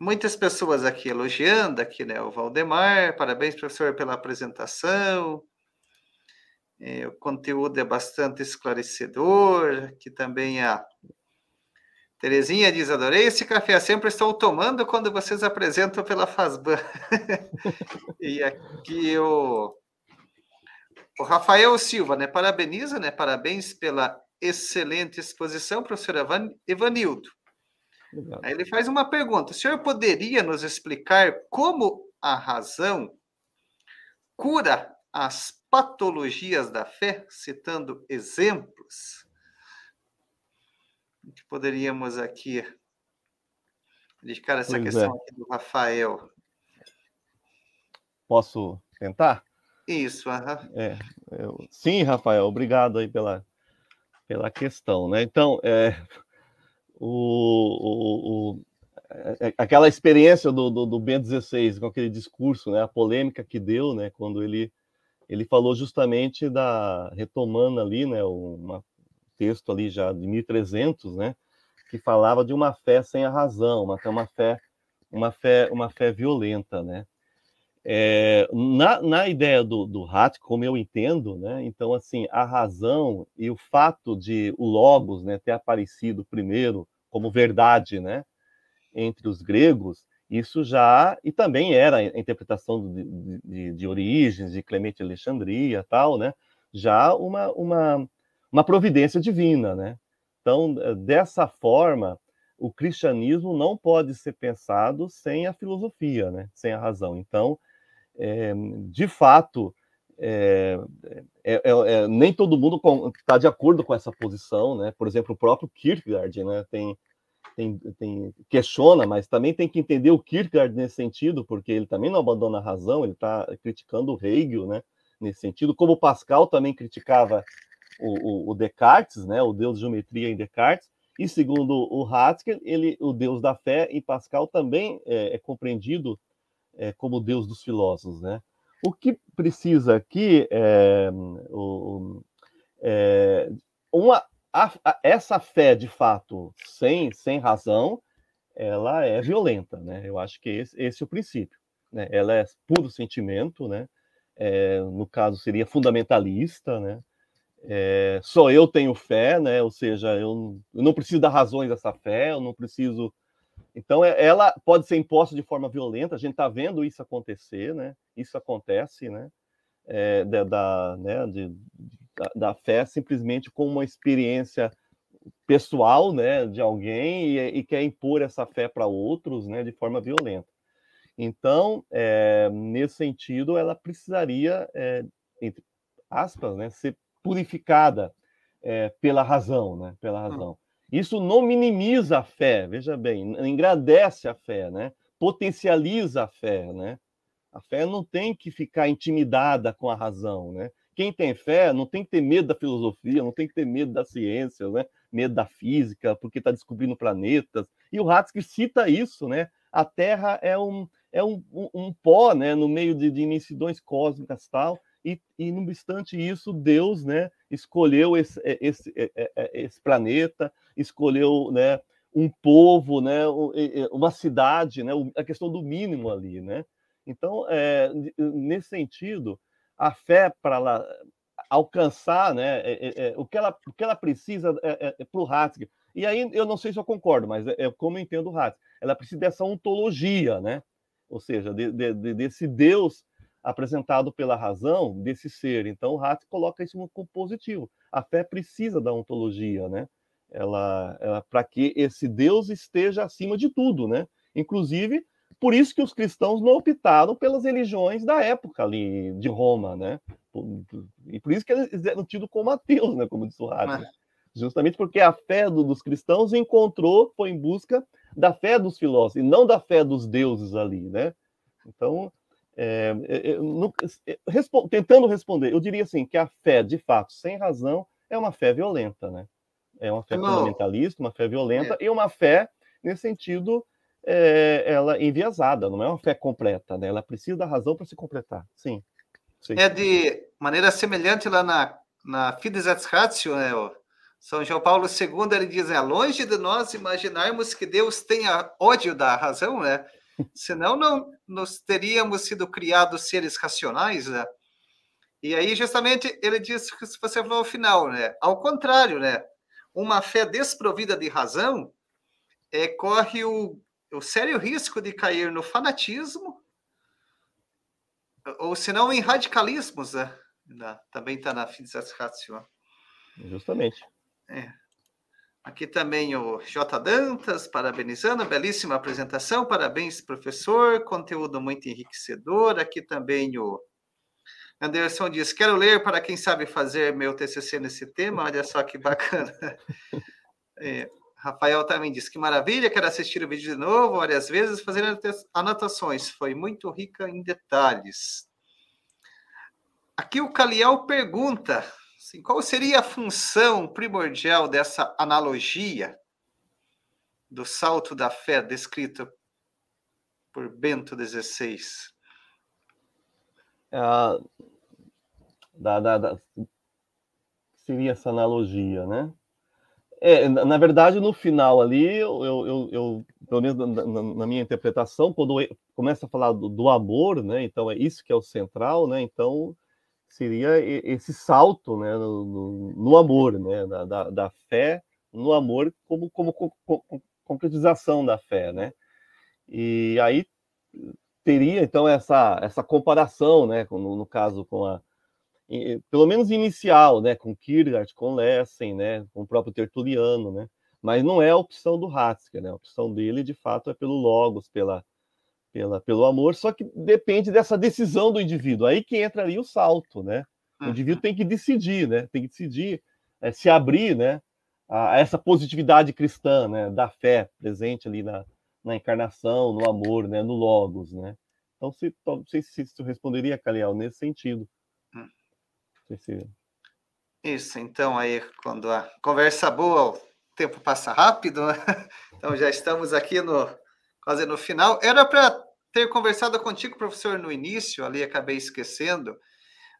muitas pessoas aqui elogiando, aqui, né? O Valdemar, parabéns, professor, pela apresentação. É, o conteúdo é bastante esclarecedor. Aqui também a Terezinha diz: adorei esse café, sempre estou tomando quando vocês apresentam pela Fazban. [laughs] e aqui o, o Rafael Silva, né? Parabeniza, né? Parabéns pela excelente exposição, professor Evanildo. Aí ele faz uma pergunta: o senhor poderia nos explicar como a razão cura as patologias da fé, citando exemplos? Que poderíamos aqui dedicar essa pois questão é. do Rafael. Posso tentar? Isso, é, eu, sim, Rafael, obrigado aí pela, pela questão, né? Então, é, o, o, o é, é, aquela experiência do, do, do Ben 16 com aquele discurso, né, a polêmica que deu, né, quando ele ele falou justamente da retomando ali, né, um texto ali já de 1300, né, que falava de uma fé sem a razão, uma, uma fé uma fé uma fé violenta, né? É, na, na ideia do, do Hat, como eu entendo, né, então, assim, a razão e o fato de o Logos né, ter aparecido primeiro como verdade né, entre os gregos, isso já, e também era a interpretação de, de, de Origens, de Clemente de Alexandria, tal, né, já uma, uma, uma providência divina. Né? Então, dessa forma, o cristianismo não pode ser pensado sem a filosofia, né? sem a razão. Então, é, de fato, é, é, é, nem todo mundo está de acordo com essa posição, né? Por exemplo, o próprio Kierkegaard, né? Tem, tem, tem, questiona, mas também tem que entender o Kierkegaard nesse sentido, porque ele também não abandona a razão, ele está criticando o Hegel, né? Nesse sentido, como Pascal também criticava o, o, o, Descartes, né? O Deus de geometria em Descartes, e segundo o Haskell, ele, o Deus da fé em Pascal também é, é compreendido é, como Deus dos filósofos, né? O que precisa aqui é, o, é uma a, a, essa fé de fato sem sem razão, ela é violenta, né? Eu acho que esse, esse é o princípio, né? Ela é puro sentimento, né? É, no caso seria fundamentalista, né? É, só eu tenho fé, né? Ou seja, eu, eu não preciso dar razões dessa fé, eu não preciso então, é, ela pode ser imposta de forma violenta, a gente está vendo isso acontecer, né? Isso acontece, né? É, da, da, né? De, da, da, fé simplesmente como uma experiência pessoal, né? De alguém e, e quer impor essa fé para outros, né? De forma violenta. Então, é, nesse sentido, ela precisaria, é, entre aspas, né? Ser purificada é, pela razão, né? Pela razão. Isso não minimiza a fé, veja bem, engrandece a fé, né? potencializa a fé. Né? A fé não tem que ficar intimidada com a razão. Né? Quem tem fé não tem que ter medo da filosofia, não tem que ter medo da ciência, né? medo da física, porque está descobrindo planetas. E o Hatzky cita isso, né? A Terra é um, é um, um, um pó né? no meio de, de imensidões cósmicas tal, e, e não obstante isso, Deus né, escolheu esse, é, esse, é, é, esse planeta, escolheu né, um povo, né, uma cidade, né, a questão do mínimo ali. Né? Então, é, nesse sentido, a fé para ela alcançar né, é, é, o, que ela, o que ela precisa é, para o Hatzke. E aí eu não sei se eu concordo, mas é, como eu entendo o Hatzke. Ela precisa dessa ontologia, né? ou seja, de, de, desse Deus apresentado pela razão desse ser. Então, o Hatt coloca isso como positivo. A fé precisa da ontologia, né? Ela, ela para que esse Deus esteja acima de tudo, né? Inclusive, por isso que os cristãos não optaram pelas religiões da época ali de Roma, né? E por isso que eles eram tidos como ateus, né? Como disse o Hatt. Né? Justamente porque a fé do, dos cristãos encontrou, foi em busca da fé dos filósofos, e não da fé dos deuses ali, né? Então, é, respo tentando responder, eu diria assim que a fé, de fato, sem razão, é uma fé violenta, né? É uma fé Não. fundamentalista, uma fé violenta é. e uma fé, nesse sentido, é, ela enviesada, não é uma fé completa, né? Ela precisa da razão para se completar. Sim, sim. É de maneira semelhante lá na, na Fides et Ratio, né? São João Paulo II ele diz: é longe de nós imaginarmos que Deus tenha ódio da razão, né? Senão não nós teríamos sido criados seres racionais, né? E aí justamente ele diz que se você falou ao final, né? Ao contrário, né? Uma fé desprovida de razão é, corre o, o sério risco de cair no fanatismo ou senão em radicalismos, né? também está na Fidesatio. Justamente. É. Aqui também o J. Dantas, parabenizando, belíssima apresentação, parabéns, professor, conteúdo muito enriquecedor. Aqui também o Anderson diz: Quero ler para quem sabe fazer meu TCC nesse tema, olha só que bacana. [laughs] É, Rafael também diz: Que maravilha, quero assistir o vídeo de novo várias vezes, fazer anotações, foi muito rica em detalhes. Aqui o Caliel pergunta qual seria a função primordial dessa analogia do salto da fé descrita por Bento XVI? Ah, da, da, da, seria essa analogia, né? É, na verdade, no final ali, eu, eu, eu pelo menos na, na, minha interpretação, quando começa a falar do, do, amor, né? Então é isso que é o central, né? Então seria esse salto né, no, no, amor, né, da, da, fé no amor como, como, como, concretização da fé, né? E aí teria então essa, essa comparação, né, no, no caso com a pelo menos inicial, né, com Kierkegaard, com Lessing, né, com o próprio Tertuliano, né? Mas não é a opção do Hatzker, né? A opção dele, de fato, é pelo logos, pela pela, pelo amor, só que depende dessa decisão do indivíduo. Aí que entra ali o salto, né? O indivíduo tem que decidir, né? Tem que decidir é, se abrir, né? A, essa positividade cristã, né? Da fé presente ali na, na encarnação, no amor, né? No logos, né? Então, se, não sei se, se responderia, Caliel, nesse sentido. Hum. Se... Isso, então aí, quando a conversa boa, o tempo passa rápido, né? [laughs] Então já estamos aqui no quase no final. Era para ter conversado contigo, professor, no início, ali acabei esquecendo.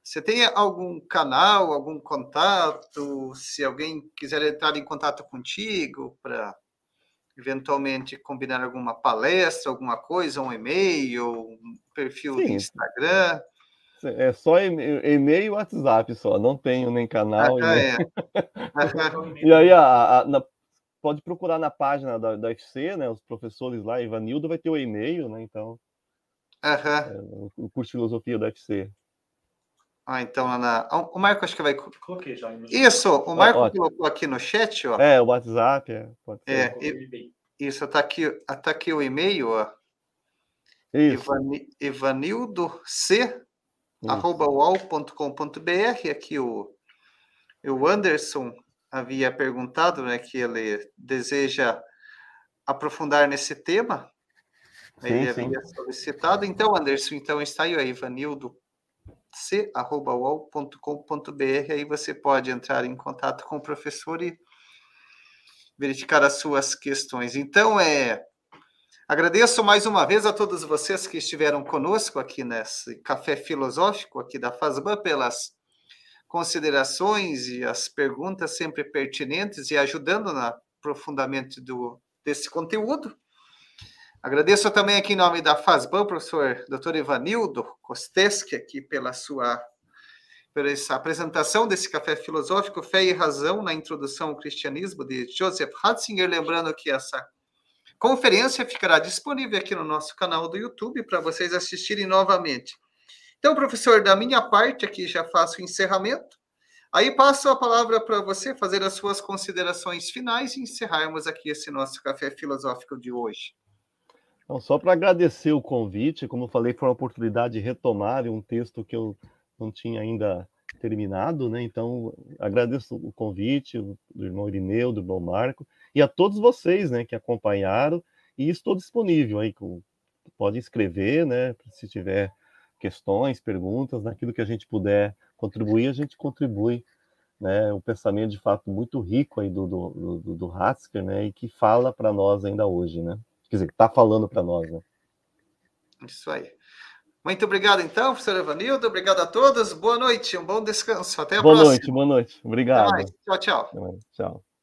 Você tem algum canal, algum contato? Se alguém quiser entrar em contato contigo para eventualmente combinar alguma palestra, alguma coisa, um e-mail, um perfil Sim. do Instagram. É só e-mail e WhatsApp só, não tenho nem canal. Ah, e, é. [laughs] e aí, a, a, na, pode procurar na página da, da UFC, né? Os professores lá, Ivanildo vai ter o e-mail, né? Então, Uhum. o curso de filosofia da UFC. Ah, então, Ana. O Marco acho que vai. Coloquei já. Isso, o Marco ah, colocou aqui no chat, ó. É, o WhatsApp, é. Pode ser. É, isso, tá aqui, tá aqui o e-mail, ó. Isso. Ivanildo C, arroba ual.com.br. Aqui o, o Anderson havia perguntado, né, que ele deseja aprofundar nesse tema. Ele sim, havia sim. solicitado. Então, Anderson, então está aí, Ivanildo c.uol.com.br. Aí você pode entrar em contato com o professor e verificar as suas questões. Então, é. Agradeço mais uma vez a todos vocês que estiveram conosco aqui nesse café filosófico aqui da FASBAN pelas considerações e as perguntas sempre pertinentes e ajudando no aprofundamento do, desse conteúdo. Agradeço também aqui em nome da FASBAN, professor Dr. Ivanildo Kosteski, aqui pela sua pela essa apresentação desse café filosófico Fé e Razão na Introdução ao Cristianismo de Joseph Ratzinger, lembrando que essa conferência ficará disponível aqui no nosso canal do YouTube para vocês assistirem novamente. Então, professor, da minha parte aqui já faço o encerramento. Aí passo a palavra para você fazer as suas considerações finais e encerrarmos aqui esse nosso café filosófico de hoje. Então, só para agradecer o convite, como eu falei, foi uma oportunidade de retomar um texto que eu não tinha ainda terminado, né? Então, agradeço o convite do irmão Irineu, do irmão Marco, e a todos vocês, né, que acompanharam, e estou disponível aí, pode escrever, né, se tiver questões, perguntas, naquilo que a gente puder contribuir, a gente contribui, né, um pensamento de fato muito rico aí do, do, do, do Hatzker, né, e que fala para nós ainda hoje, né. Quer dizer, está falando para nós, né? Isso aí. Muito obrigado, então, professor Evanildo. Obrigado a todos. Boa noite, um bom descanso. Até a boa próxima. Boa noite, boa noite. Obrigado. Tchau, tchau. Tchau.